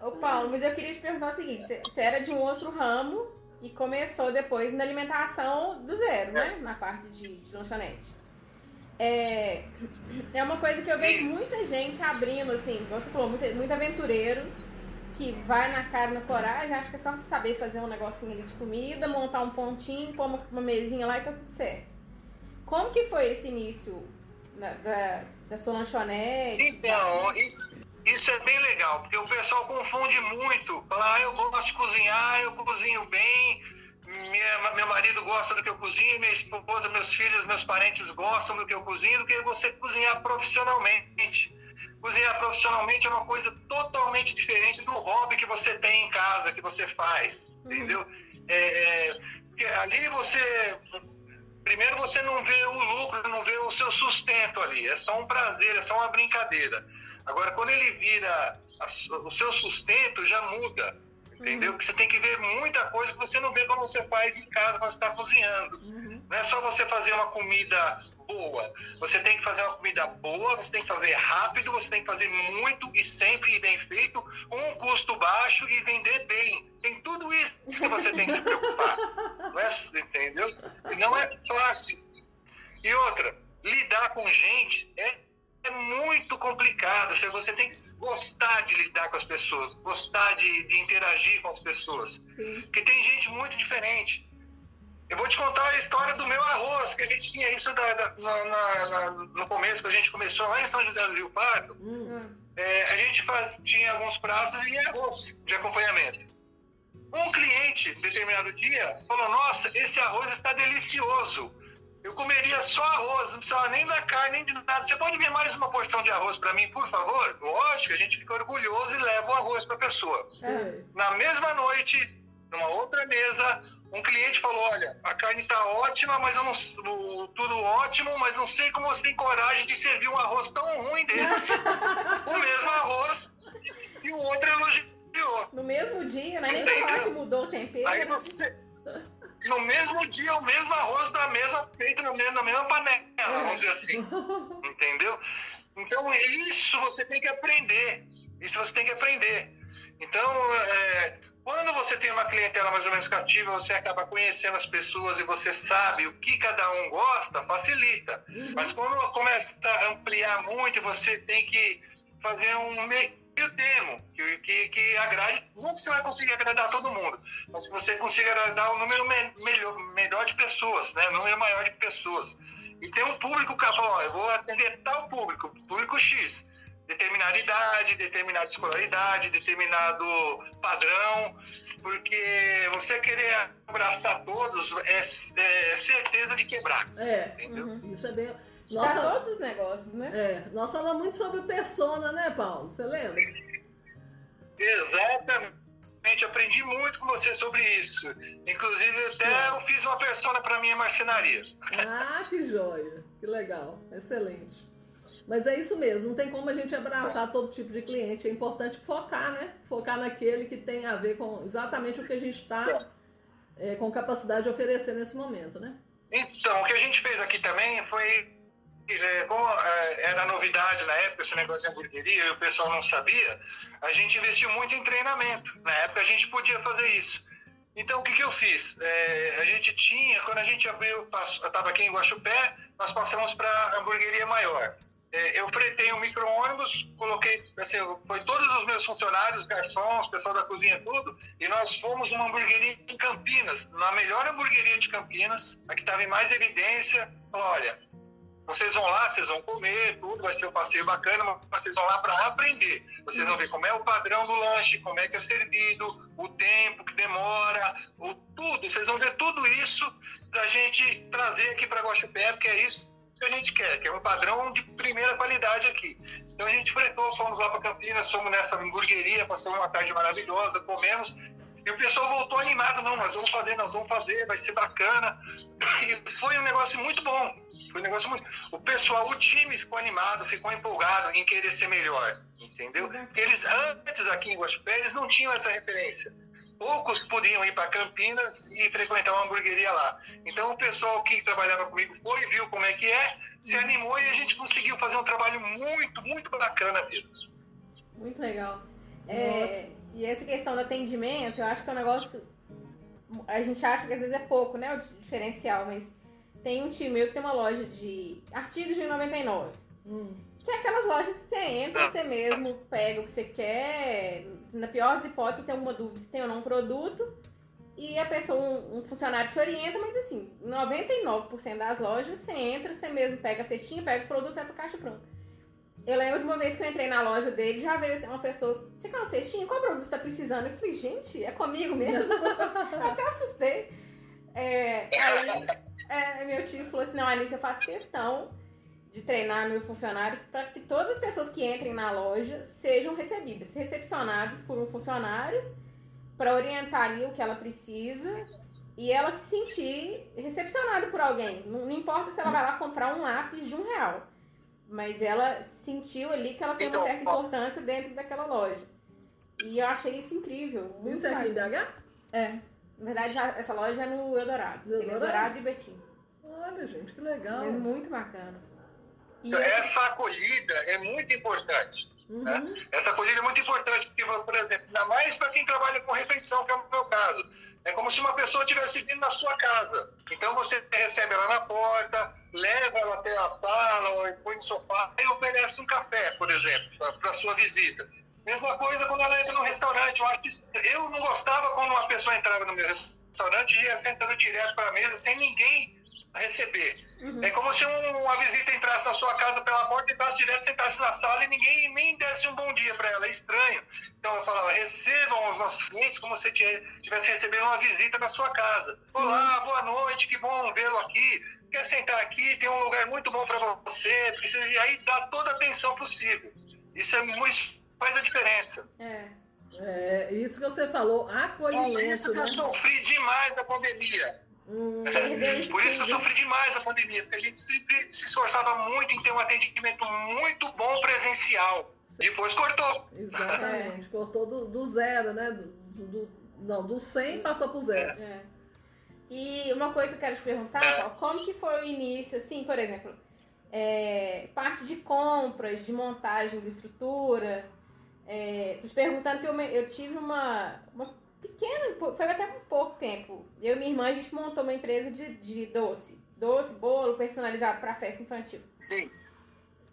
Ô Paulo, mas eu queria te perguntar o seguinte: você- você era de um outro ramo e começou depois na alimentação do zero, né? Na parte de, de lanchonete. É, é uma coisa que eu vejo muita gente abrindo, assim, como você falou, muito, muito aventureiro que vai na cara na coragem, acha que é só saber fazer um negocinho ali de comida, montar um pontinho, pôr uma, uma mesinha lá e tá tudo certo. Como que foi esse início da, da sua lanchonete? Então, isso, isso é bem legal, porque o pessoal confunde muito. Fala, ah, eu gosto de cozinhar, eu cozinho bem, minha- meu marido gosta do que eu cozinho, minha esposa, meus filhos, meus parentes gostam do que eu cozinho, do que você cozinhar profissionalmente. Cozinhar profissionalmente é uma coisa totalmente diferente do hobby que você tem em casa, que você faz, Uhum. entendeu? É, é, porque ali você primeiro você não vê o lucro, não vê o seu sustento ali. É só um prazer, é só uma brincadeira. Agora, quando ele vira a o seu sustento, já muda. Entendeu? Porque você tem que ver muita coisa que você não vê quando você faz em casa, quando você está cozinhando. Uhum. Não é só você fazer uma comida boa. Você tem que fazer uma comida boa, você tem que fazer rápido, você tem que fazer muito e sempre e bem feito, com um custo baixo e vender bem. Tem tudo isso que você tem que se preocupar. Não é, entendeu? Não é fácil. E outra, lidar com gente é, é muito complicado. Você- Você tem que gostar de lidar com as pessoas, gostar de, de interagir com as pessoas. Sim. Porque tem gente muito diferente. Eu vou te contar a história do meu arroz, que a gente tinha isso da- da- na- na- no começo, que a gente começou lá em São José do Rio Pardo. Hum. É, a gente faz, tinha alguns pratos e arroz de acompanhamento. Um cliente, determinado dia, falou: Nossa, esse arroz está delicioso. Eu comeria só arroz, não precisava nem da carne, nem de nada. Você pode vir mais uma porção de arroz para mim, por favor? Lógico, a gente fica orgulhoso e leva o arroz para a pessoa. Sei. Na mesma noite, numa outra mesa, um cliente falou: Olha, a carne está ótima, mas eu não, tudo ótimo, mas não sei como você tem coragem de servir um arroz tão ruim desse. <laughs> o mesmo arroz e o outro elogiou. No mesmo dia, mas nem Entendeu? falar que mudou o tempero. Aí você. No mesmo dia, o mesmo arroz da mesma, feito na mesma, na mesma panela, vamos dizer assim. Entendeu? Então, isso você tem que aprender. Isso você tem que aprender. Então, é, quando você tem uma clientela mais ou menos cativa, você acaba conhecendo as pessoas e você sabe o que cada um gosta, facilita. Mas quando começa a ampliar muito, você tem que fazer um meio termo, que, que, que agrade. Não que você vai conseguir agradar todo mundo, mas que você consiga agradar um número me- melhor, melhor de pessoas, né? um número maior de pessoas. E tem um público que fala, ó, eu vou atender tal público, público X, determinada idade, determinada escolaridade, determinado padrão, porque você querer abraçar todos é, é certeza de quebrar, É, entendeu? Uhum. isso é bem. Pra Nossa, todos os negócios, né? é, nós falamos muito sobre persona, né, Paulo? Você lembra? Exatamente, aprendi muito com você sobre isso. Inclusive, até eu fiz uma persona para minha marcenaria. Ah, que joia! Que legal, excelente. Mas é isso mesmo, não tem como a gente abraçar todo tipo de cliente. É importante focar, né? Focar naquele que tem a ver com exatamente o que a gente está com capacidade de oferecer nesse momento, né? Então, o que a gente fez aqui também foi. é, como é, era novidade na época esse negócio de hamburgueria e o pessoal não sabia, a gente investiu muito em treinamento. Na época a gente podia fazer isso. Então, o que, que eu fiz? É, a gente tinha, quando a gente abriu, estava aqui em Guaxupé, nós passamos para a hamburgueria maior. É, eu fretei um micro-ônibus, coloquei, assim, foi todos os meus funcionários, garçons, pessoal da cozinha, tudo, e nós fomos numa hamburgueria em Campinas, na melhor hamburgueria de Campinas, a que estava em mais evidência. Falou, olha, Vocês vão lá, vocês vão comer, tudo, vai ser um passeio bacana, mas vocês vão lá para aprender. Vocês vão ver como é o padrão do lanche, como é que é servido, o tempo que demora, o tudo. Vocês vão ver tudo isso para a gente trazer aqui para Guaxupé, porque é isso que a gente quer, que é um padrão de primeira qualidade aqui. Então a gente fretou, fomos lá para Campinas, fomos nessa hamburgueria, passamos uma tarde maravilhosa, comemos. E o pessoal voltou animado, não, nós vamos fazer, nós vamos fazer, vai ser bacana. E foi um negócio muito bom. Foi um negócio muito. O pessoal, o time ficou animado, ficou empolgado em querer ser melhor, entendeu? Porque eles, antes aqui em Guaxupé, eles não tinham essa referência. Poucos podiam ir para Campinas e frequentar uma hamburgueria lá. Então o pessoal que trabalhava comigo foi, viu como é que é, se animou e a gente conseguiu fazer um trabalho muito, muito bacana mesmo. Muito legal. É, e essa questão do atendimento, eu acho que é um negócio. A gente acha que às vezes é pouco, né? O diferencial, mas tem um time meu que tem uma loja de artigos de 99. Hum. Que é aquelas lojas que você entra, você mesmo pega o que você quer. Na pior das hipóteses, tem alguma dúvida se tem ou não um produto. E a pessoa, um, um funcionário te orienta, mas assim, 99% das lojas você entra, você mesmo pega a cestinha, pega os produtos e vai pro caixa pronto. Eu lembro de uma vez que eu entrei na loja dele, já veio assim, uma pessoa, você quer uma cestinha? Qual produto você tá precisando? Eu falei, gente, é comigo mesmo? <laughs> eu até assustei. É, aí, é, meu tio falou assim, não, Alice, eu faço questão de treinar meus funcionários para que todas as pessoas que entrem na loja sejam recebidas, recepcionadas por um funcionário para orientar ali o que ela precisa e ela se sentir recepcionada por alguém. Não, não importa se ela vai lá comprar um lápis de um real, mas ela sentiu ali que ela tem uma Então, certa importância dentro daquela loja. E eu achei isso incrível. Muito Isso é aqui em. BH? É. Na verdade, já- essa loja é no Eldorado. No Eldorado? Eldorado e Betim. Olha, gente, que legal. É muito bacana. Então, essa acolhida é muito importante. Uhum. né? Essa acolhida é muito importante, porque, por exemplo, ainda mais para quem trabalha com refeição, que é o meu caso. É como se uma pessoa estivesse vindo na sua casa. Então você recebe ela na porta, leva ela até a sala, ou põe no sofá e oferece um café, por exemplo, para a sua visita. Mesma coisa quando ela entra no restaurante. Eu, acho que, eu não gostava quando uma pessoa entrava no meu restaurante e ia sentando direto para a mesa sem ninguém receber. Uhum. É como se um- uma visita entrasse na sua casa pela porta, entrasse direto, sentasse na sala e ninguém nem desse um bom dia para ela. É estranho. Então eu falava, recebam os nossos clientes como se estivesse recebendo uma visita na sua casa. Olá, boa noite, que bom vê-lo aqui. Quer sentar aqui? Tem um lugar muito bom para você. Precisa... E aí dá toda a atenção possível. Isso é muito faz a diferença. É. É, isso que você falou, Por isso acolhimento, que né? eu sofri demais da pandemia. Hum, isso Por isso que eu sofri demais a pandemia, porque a gente sempre se esforçava muito em ter um atendimento muito bom presencial. Depois cortou. exatamente, <laughs> cortou do, do zero, né? Do, do- não, do 100 passou pro zero. É. E uma coisa que eu quero te perguntar, É. Como que foi o início, assim, por exemplo, é, parte de compras, de montagem de estrutura, é, te perguntando que eu, eu tive uma, uma pequena, foi até um pouco tempo, eu e minha irmã, a gente montou uma empresa de, de doce, doce, bolo personalizado para festa infantil. Sim.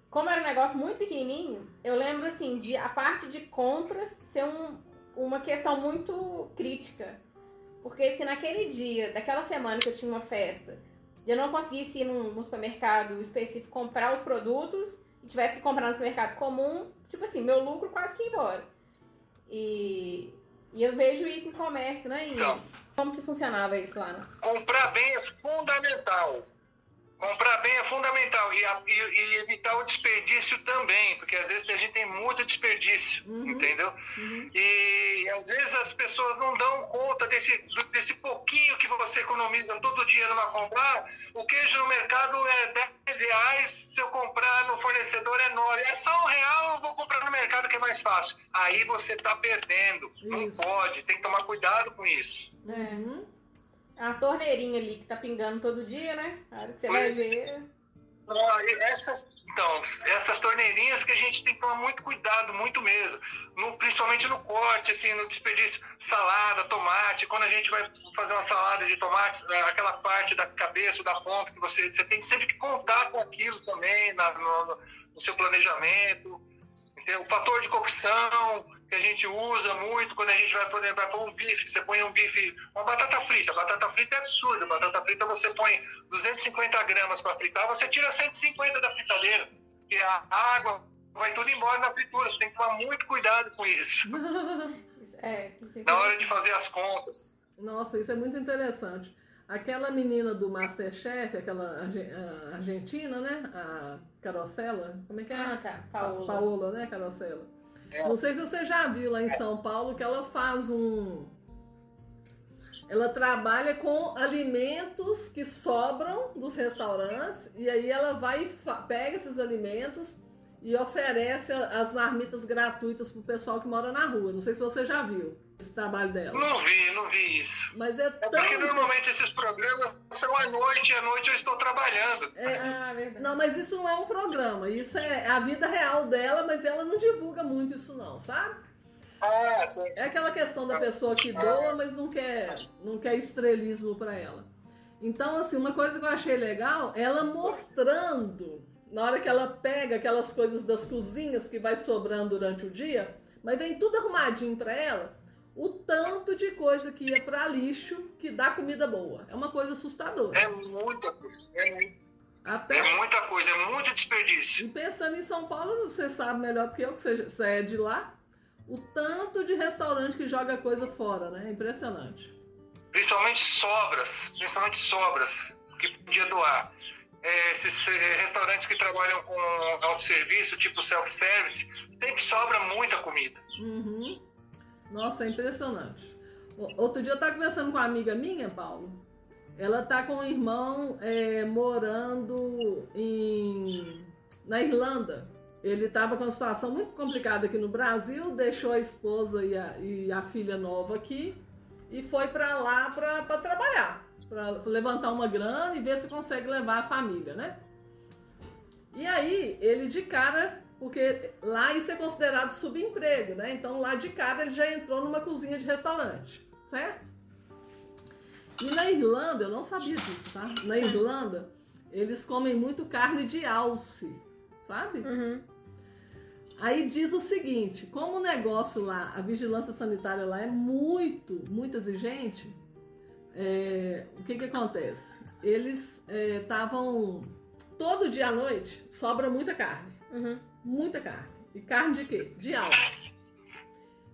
como era um negócio muito pequenininho, eu lembro assim de a parte de compras ser um- uma questão muito crítica. Porque se naquele dia, daquela semana que eu tinha uma festa, eu não conseguisse ir num, num supermercado específico comprar os produtos e tivesse que comprar no supermercado comum, tipo assim, meu lucro quase que ia embora. E, e eu vejo isso em comércio, né? E Então. como que funcionava isso lá? Comprar bem é fundamental. Comprar bem é fundamental. E, a- e- e evitar o desperdício também, porque às vezes a gente tem muito desperdício, Uhum. entendeu? Uhum. E às vezes as pessoas não dão conta desse, desse pouquinho que você economiza todo dia numa compra. Ah, o queijo no mercado é 10 reais, se eu comprar no fornecedor é 9. É só um real, eu vou comprar no mercado que é mais fácil. Aí você está perdendo. Não Isso. pode, tem que tomar cuidado com isso. Uhum. A torneirinha ali que tá pingando todo dia, né? A hora que você vai Pois. ver. Ah, e Essas, então, essas torneirinhas que a gente tem que tomar muito cuidado, muito mesmo. No- principalmente no corte, assim, no desperdício. Salada, tomate. Quando a gente vai fazer uma salada de tomate, é, aquela parte da cabeça, da ponta, que você, você tem sempre que contar com aquilo também na- no, no seu planejamento. O fator de cocção que a gente usa muito quando a gente vai, por exemplo, vai pôr um bife. Você põe um bife, uma batata frita. Batata frita é absurdo. Batata frita você põe 250 gramas para fritar, você tira 150 da fritadeira. Porque a água vai tudo embora na fritura. Você tem que tomar muito cuidado com isso. Isso- <laughs> É, isso é na hora de fazer as contas. Nossa, isso é muito interessante. Aquela menina do Masterchef, aquela a argentina, né? A Carosella, como é que é? Ah, tá. Paola. Paola, né, Carosella? É. Não sei se você já viu lá em São Paulo que ela faz um. Ela trabalha com alimentos que sobram dos restaurantes e aí ela vai e pega esses alimentos e oferece as marmitas gratuitas pro pessoal que mora na rua. Não sei se você já viu esse trabalho dela. Não vi, não vi isso. Mas é É tão. porque normalmente esses programas são à noite, e à noite eu estou trabalhando. é- Ah, verdade. Não, mas isso não é um programa. Isso é a vida real dela, mas ela não divulga muito isso, não, sabe? Ah, sim. É aquela questão da pessoa que doa, mas não quer, não quer estrelismo pra ela. Então, assim, uma coisa que eu achei legal, ela mostrando, na hora que ela pega aquelas coisas das cozinhas que vai sobrando durante o dia, mas vem tudo arrumadinho pra ela, o tanto de coisa que ia pra lixo que dá comida boa. É uma coisa assustadora. É muita coisa. É, Até é muita coisa, é muito desperdício. E pensando em São Paulo, você sabe melhor do que eu, que você, você é de lá, o tanto de restaurante que joga coisa fora, né? É Impressionante. Principalmente sobras, principalmente sobras, que podia doar. É, esses eh, restaurantes que trabalham com autosserviço, tipo self-service, sempre sobra muita comida. Uhum. Nossa, é impressionante. Outro dia eu estava conversando com uma amiga minha, Paulo. Ela tá com um irmão é, morando em, na Irlanda. Ele estava com uma situação muito complicada aqui no Brasil, deixou a esposa e a, e a filha nova aqui e foi para lá para trabalhar, para levantar uma grana e ver se consegue levar a família, né? E aí, ele de cara, porque lá isso é considerado subemprego, né? Então lá de cara ele já entrou numa cozinha de restaurante, certo? E na Irlanda, eu não sabia disso, tá? Na Irlanda, eles comem muito carne de alce, sabe? Uhum. Aí diz o seguinte, como o negócio lá, a vigilância sanitária lá é muito, muito exigente, é, o que que acontece? Eles estavam todo dia à noite sobra muita carne, Uhum. muita carne. E carne de quê? De alce.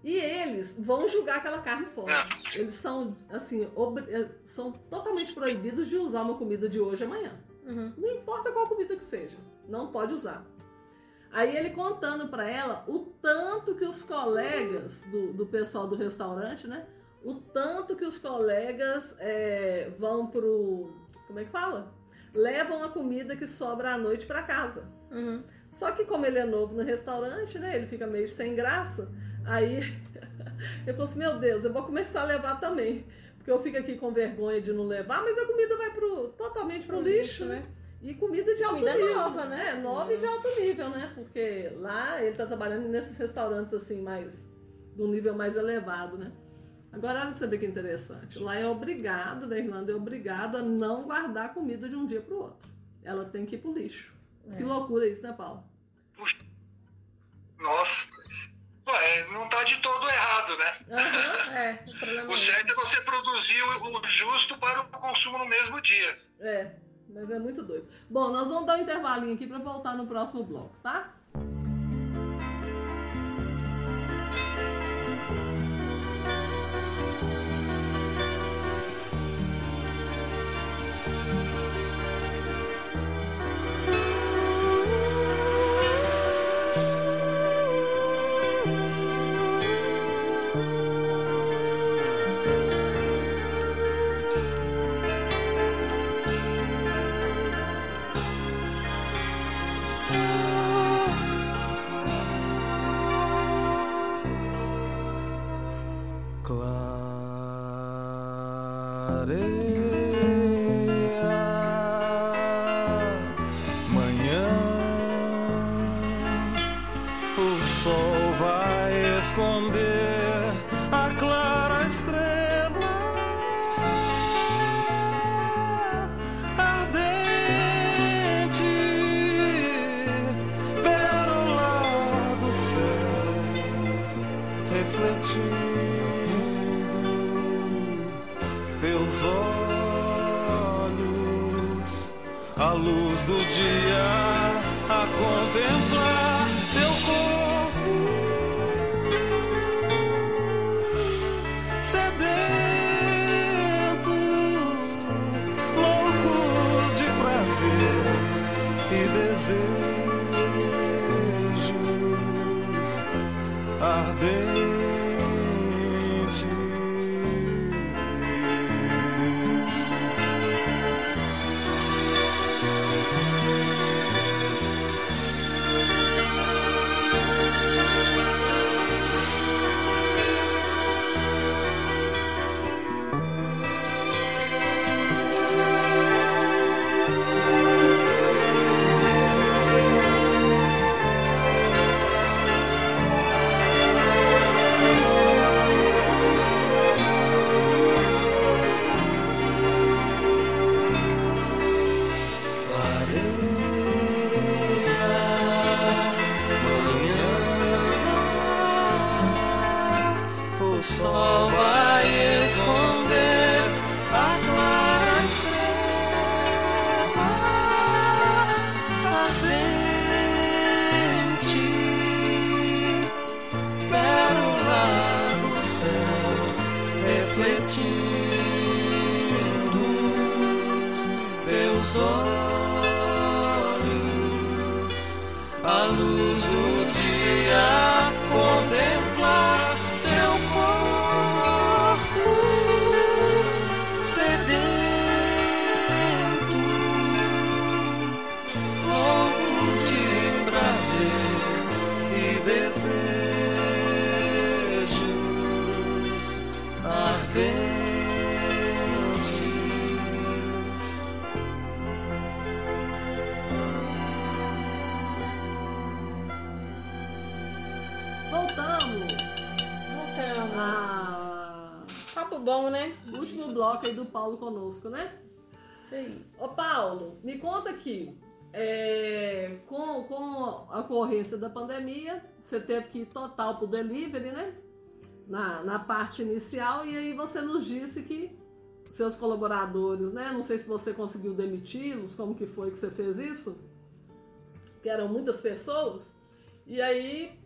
E eles vão jogar aquela carne fora. Eles são assim, eh, são totalmente proibidos de usar uma comida de hoje e amanhã. Uhum. Não importa qual comida que seja, não pode usar. Aí ele contando pra ela o tanto que os colegas do, do pessoal do restaurante, né? O tanto que os colegas é, vão pro. Como é que fala? Levam a comida que sobra à noite pra casa. Uhum. Só que como ele é novo no restaurante, né? Ele fica meio sem graça. Aí <laughs> ele falou assim, meu Deus, eu vou começar a levar também. Porque eu fico aqui com vergonha de não levar, mas a comida vai pro, totalmente pro, Pro lixo, lixo, né? E comida de alto Comida nível. nova, né? É, nova e de alto nível, né? Porque lá ele tá trabalhando nesses restaurantes assim, mais. de um nível mais elevado, né? Agora olha pra você ver que interessante. Lá é obrigado, na Irlanda é obrigado a não guardar comida de um dia pro outro. Ela tem que ir pro lixo. Que É. loucura isso, né, Paulo? Nossa. Ué, não tá de todo errado, né? Aham. É, o <laughs> problema O é certo é você produzir o o justo para o consumo no mesmo dia. É, mas é muito doido. Bom, nós vamos dar um intervalinho aqui para voltar no próximo bloco, tá? Voltamos! Voltamos. Ah, Papo bom, né? último bloco aí do Paulo conosco, né? Aí. Ô Paulo, me conta aqui. é, com, com a ocorrência da pandemia, você teve que ir total pro delivery, né? Na, na parte inicial, e aí você nos disse que seus colaboradores, né? Não sei se você conseguiu demiti-los, como que foi que você fez isso? Que eram muitas pessoas. E aí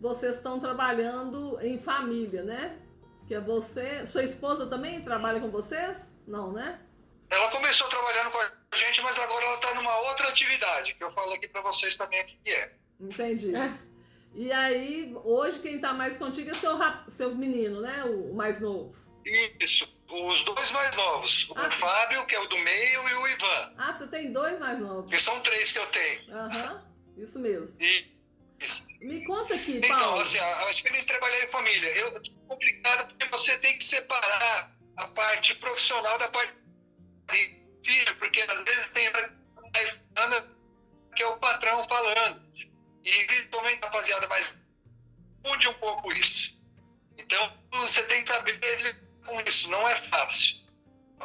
vocês estão trabalhando em família, né? Que é você. Sua esposa também trabalha com vocês? Não, né? Ela começou trabalhando com a gente, mas agora ela está numa outra atividade, que eu falo aqui para vocês também o que é. Entendi. É. E aí, hoje quem tá mais contigo é seu, rap- seu menino, né? O, o mais novo. Isso, os dois mais novos, o Ah. Fábio, que é o do meio, e o Ivan, Ah, você tem dois mais novos. que são três que eu tenho. Aham, isso mesmo. E, isso. Me conta aqui, Então, Paulo. assim, a, experiência de trabalhar em família, eu é complicado porque você tem que separar a parte profissional da parte filho, porque às vezes tem a Ana, que é o patrão falando. E principalmente a rapaziada mais mude um pouco isso. Então, você tem que saber lidar com isso, não é fácil.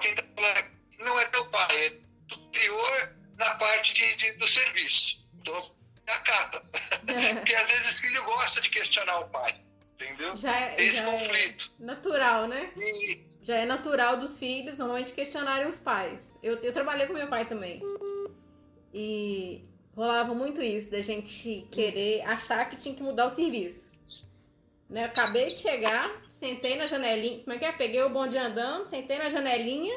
Quem tá falando aqui não é teu pai, é superior na parte de, de- do serviço. Então, acata. <laughs> Porque às vezes o filho gosta de questionar o pai, entendeu? Já, é- Esse já é conflito. natural, né? E, Já é natural dos filhos normalmente questionarem os pais. Eu, eu trabalhei com meu pai também. E rolava muito isso, da gente querer achar que tinha que mudar o serviço. Né? Eu acabei de chegar, sentei na janelinha. Como é que é? Peguei o bonde andando, sentei na janelinha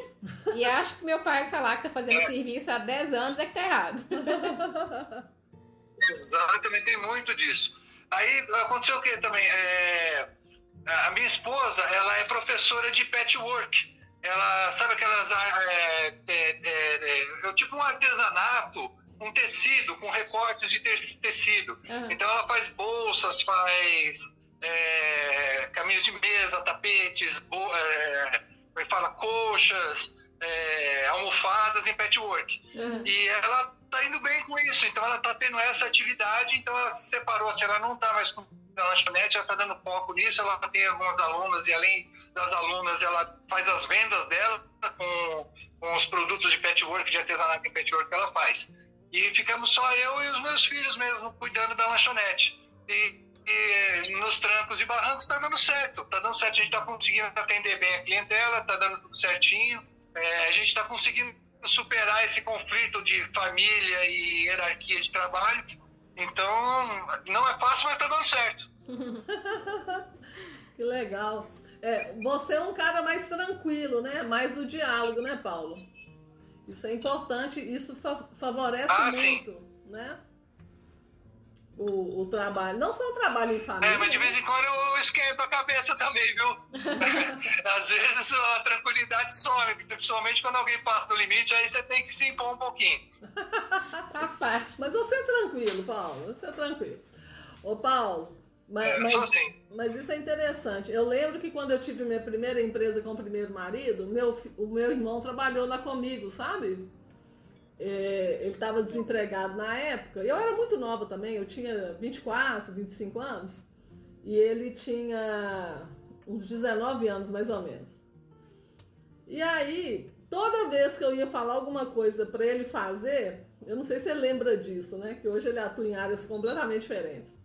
e acho que meu pai que tá lá, que tá fazendo serviço há 10 anos, é que tá errado. <laughs> exatamente, tem muito disso. Aí aconteceu o que também? É, a minha esposa, ela é professora de patchwork. Ela sabe aquelas. É, é, é, é, tipo um artesanato, um tecido, com recortes de te- tecido. Aham. Então ela faz bolsas, faz é, caminhos de mesa, tapetes, bo- é, é fala, coxas, é, almofadas em patchwork. Aham. E ela tá indo bem com isso, então ela tá tendo essa atividade, então ela se separou, se ela não tá mais com a lanchonete, ela tá dando foco nisso, ela tem algumas alunas e além das alunas, ela faz as vendas dela com, com os produtos de patchwork, de artesanato em patchwork que ela faz. E ficamos só eu e os meus filhos mesmo, cuidando da lanchonete. E, e nos trancos e barrancos tá dando certo, tá dando certo, a gente tá conseguindo atender bem a clientela, tá dando tudo certinho, É, a gente tá conseguindo superar esse conflito de família e hierarquia de trabalho Então, não é fácil, mas tá dando certo. <laughs> Que legal. É, você é um cara mais tranquilo, né? Mais do diálogo, né, Paulo? Isso é importante, isso fa- favorece Ah, sim. muito, né? O, o trabalho. Não só o trabalho em família. É, mas de vez em quando eu esquento a cabeça também, viu? <laughs> Às vezes a tranquilidade some, principalmente quando alguém passa do limite, aí você tem que se impor um pouquinho. <laughs> Faz parte. Mas você é tranquilo, Paulo. Você é tranquilo. Ô, Paulo, mas, Eu mas- sou assim. mas isso é interessante. Eu lembro que quando eu tive minha primeira empresa com o primeiro marido, meu, o meu irmão trabalhou lá comigo, sabe? É, ele estava desempregado na época. Eu era muito nova também, eu tinha 24, 25 anos. E ele tinha uns 19 anos, mais ou menos. E aí, toda vez que eu ia falar alguma coisa para ele fazer, eu não sei se você lembra disso, né? Que hoje ele atua em áreas completamente diferentes.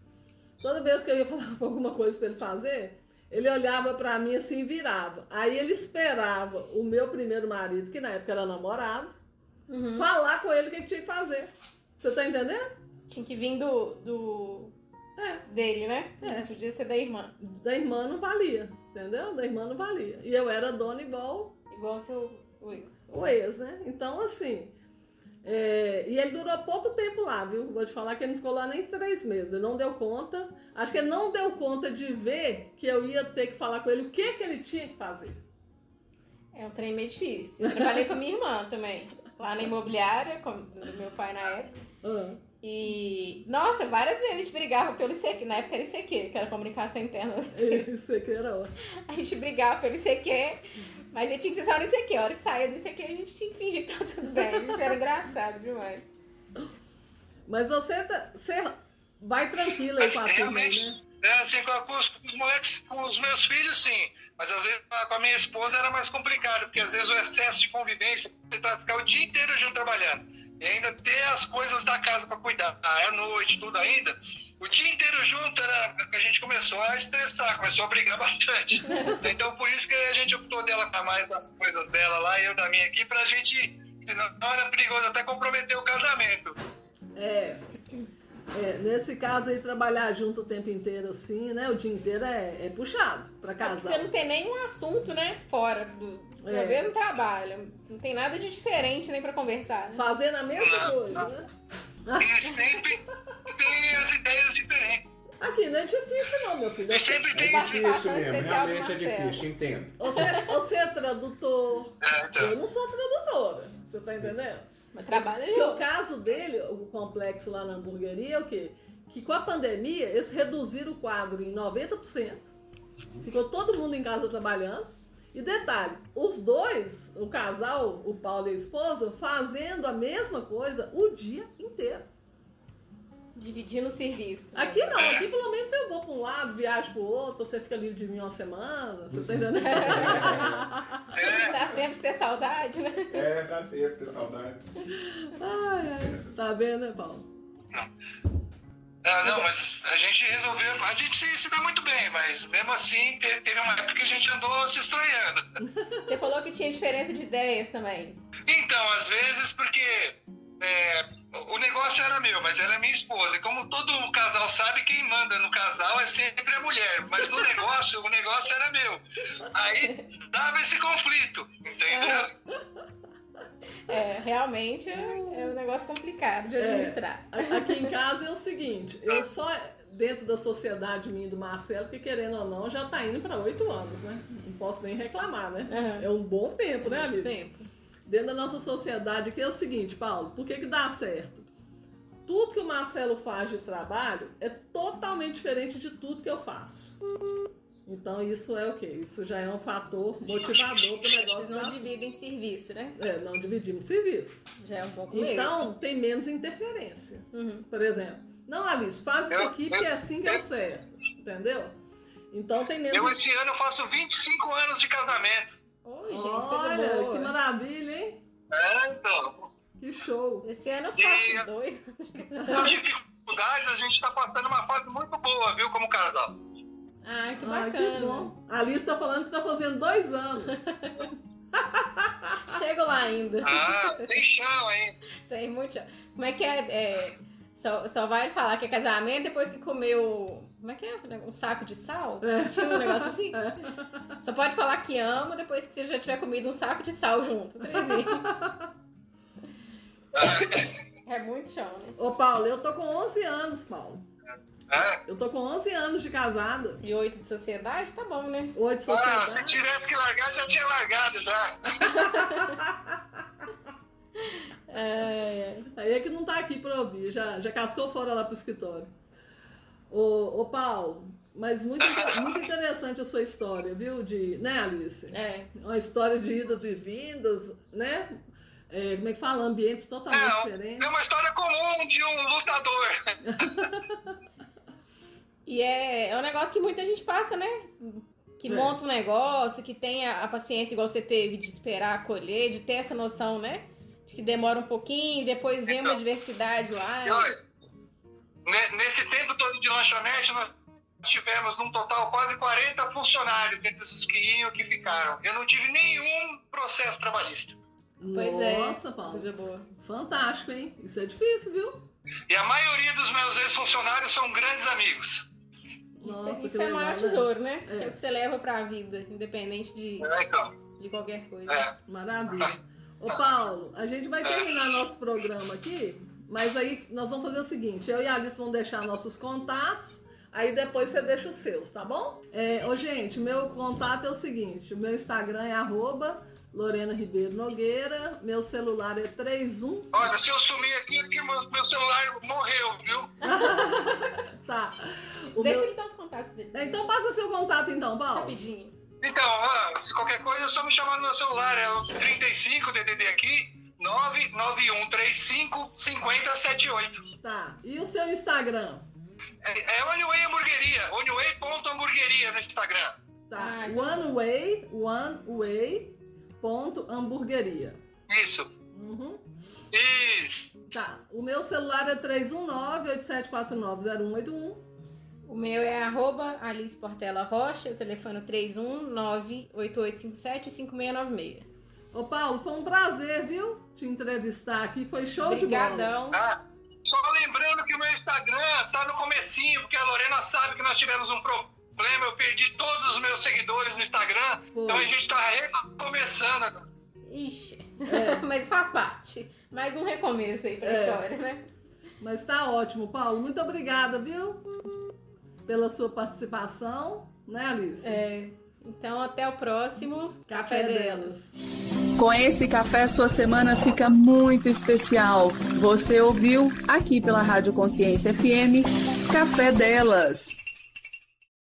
Toda vez que eu ia falar <laughs> alguma coisa para ele fazer, ele olhava para mim assim e virava. Aí ele esperava o meu primeiro marido, que na época era namorado, Uhum. falar com ele o que que tinha que fazer. Você tá entendendo? Tinha que vir do, do É. dele, né? É. Podia ser da irmã. Da irmã não valia, entendeu? Da irmã não valia. E eu era dona igual Igual seu o ex. o ex, né? Então, assim. é, E ele durou pouco tempo lá, viu? Vou te falar que ele não ficou lá nem três meses. Ele não deu conta. Acho que ele não deu conta de ver que eu ia ter que falar com ele o que, que ele tinha que fazer. É um trem meio difícil. Eu trabalhei com a minha irmã também. <laughs> Lá na imobiliária, com, do meu pai na época. Ah, E, nossa, várias vezes a gente brigava pelo ICQ. Na época era ICQ, que era comunicação interna. isso aqui era ótimo. <laughs> A gente brigava pelo ICQ, mas ele tinha que ser só no ICQ. A hora que saía do ICQ, a gente tinha que fingir que tá tudo bem. A gente era engraçado demais. Mas você, tá- você vai tranquilo aí com a turma, realmente- né? Assim, com, com os, com os moleques, com os meus filhos, sim. Mas às vezes com a minha esposa era mais complicado, porque às vezes o excesso de convivência, você tá ficar o dia inteiro junto trabalhando. E ainda ter as coisas da casa para cuidar, à noite, tudo ainda. O dia inteiro junto era a gente começou a estressar, começou a brigar <laughs> bastante. Então por isso que a gente optou dela com mais das coisas dela lá e eu da minha aqui, pra gente. Senão era perigoso até comprometer o casamento. É, é, nesse caso aí, trabalhar junto o tempo inteiro assim, né? O dia inteiro é, é puxado pra É casar. você não tem nenhum assunto, né? Fora do, do É. mesmo trabalho. Não tem nada de diferente nem pra conversar. Né? Fazendo a mesma coisa, né? E sempre tem as ideias diferentes. Aqui não é difícil não, meu filho. E sempre É tem. Participação difícil mesmo, realmente é difícil, entendo. Você, você é tradutor. É, então. Eu não sou tradutora. Você tá entendendo? Mas o caso dele, o complexo lá na hamburgueria, é o quê? Que com a pandemia, eles reduziram o quadro em 90%. Ficou todo mundo em casa trabalhando. E detalhe, os dois, o casal, o Paulo e a esposa, fazendo a mesma coisa o dia inteiro. Dividindo o serviço. né? Aqui não, aqui pelo menos eu vou para um lado, viajo para o outro, você fica livre de mim uma semana, você tá entendendo? É, <laughs> Dá tempo de ter saudade, né? É, dá tempo, ter saudade. Ai, ai, tá vendo, né, Paulo? Ah, não, mas a gente resolveu. A gente se, se dá muito bem, mas mesmo assim te- teve uma época que a gente andou se estranhando. <laughs> Você falou que tinha diferença de ideias também. Então, às vezes, porque é, o negócio era meu, mas ela é minha esposa. E como todo casal sabe, quem manda no casal é sempre a mulher. Mas no negócio, o negócio era meu. Aí dava esse conflito, entendeu? É, realmente é é um negócio complicado de É. administrar. A- Aqui em casa é o seguinte, eu só dentro da sociedade minha e do Marcelo, que querendo ou não, já tá indo para oito anos, né? Não posso nem reclamar, né? Aham. É um bom tempo, né, Alice? Tempo. Dentro da nossa sociedade aqui é o seguinte, Paulo, por que que dá certo? Tudo que o Marcelo faz de trabalho é totalmente diferente de tudo que eu faço. Então isso é o quê? Isso já é um fator motivador para o negócio Vocês não dividem serviço, né? É, não dividimos serviço. Já é um começo. Então tem menos interferência. Uhum. Por exemplo, não, Alice, faz isso Eu- aqui porque é assim que é o eu- certo. Entendeu? Então tem Eu menos. esse ano faço 25 anos de casamento. Oi, gente, Olha, coisa boa. que maravilha, hein? É, então. Que show. Esse ano eu E- faço dois. Com dificuldades, a gente tá passando uma fase muito boa, viu, como casal. Ai, que Ai, bacana. que bom. A Alice tá falando que tá fazendo dois anos. <laughs> Chego lá ainda. Ah, tem chão aí. Tem muito. Como é que é? é, Só, só vai falar que é casamento depois que comeu. Como é que é? Um saco de sal? É. Tinha um negócio assim? Só pode falar que ama depois que você já tiver comido um saco de sal junto. É muito chão, né? Ô, Paulo, eu tô com 11 anos, Paulo. É? Eu tô com 11 anos de casada. E oito de sociedade, tá bom, né? Oito de Ah, se sociedade. tivesse que largar, já tinha largado já. <laughs> É, Aí é que não tá aqui pra ouvir, já, já cascou fora lá pro escritório. Ô, ô Paulo, mas muito, muito interessante a sua história, viu? De, né, Alice? é. Uma história de idas e vindas, né? É, como é que fala? Ambientes totalmente É, diferentes. é uma história comum de um lutador. <laughs> E é, é um negócio que muita gente passa, né? Que É. monta um negócio, que tem a, a paciência igual você teve de esperar colher, de ter essa noção, né? Que demora um pouquinho, depois vem uma Então. diversidade lá. E olha, ne- nesse tempo todo de lanchonete, nós tivemos num total quase 40 funcionários entre os que iam e que ficaram. Eu não tive nenhum processo trabalhista. Pois é. Nossa, Paulo. Coisa boa. Fantástico, hein? Isso é difícil, viu? E a maioria dos meus ex-funcionários são grandes amigos. Isso, Nossa, isso é o maior né? tesouro, né? É. Que é o que você leva pra vida, independente de, É, então. de qualquer coisa. É. Maravilha. Ô, Paulo, a gente vai terminar nosso programa aqui, mas aí nós vamos fazer o seguinte: eu e a Alice vamos deixar nossos contatos, aí depois você deixa os seus, tá bom? É, ô, gente, meu contato é o seguinte: o meu Instagram é arroba Lorena Ribeiro Nogueira, meu celular é 31. Olha, se eu sumir aqui, é porque meu, meu celular morreu, viu? <laughs> Tá. O Deixa meu- ele dar os contatos dele. Então passa seu contato então, Paulo. Rapidinho. Então, ó, se qualquer coisa é só me chamar no meu celular. É o 35 DDD aqui, 99135 5078. Tá. E o seu Instagram? É, é Oneway Hamburgueria, oneway.hamburgueria no Instagram. Tá. Ah, One Way, One Way, ponto, hamburgueria. Isso. Uhum. Isso. Tá. O meu celular é 319-8749-0181. O meu é arroba Alice Portela Rocha, o telefone é 31988575696. Ô, Paulo, foi um prazer, viu? Te entrevistar aqui. Foi show de bola. Obrigadão. Ah, só lembrando que o meu Instagram tá no comecinho, porque a Lorena sabe que nós tivemos um problema. Eu perdi todos os meus seguidores no Instagram. Foi. Então a gente tá recomeçando agora. Ixi, É. <laughs> mas faz parte. Mais um recomeço aí pra É. história, né? Mas tá ótimo, Paulo. Muito obrigada, viu? Pela sua participação, né, Alice? É, então até o próximo Café delas. Com esse café, sua semana fica muito especial. Você ouviu aqui pela Rádio Consciência FM Café Delas.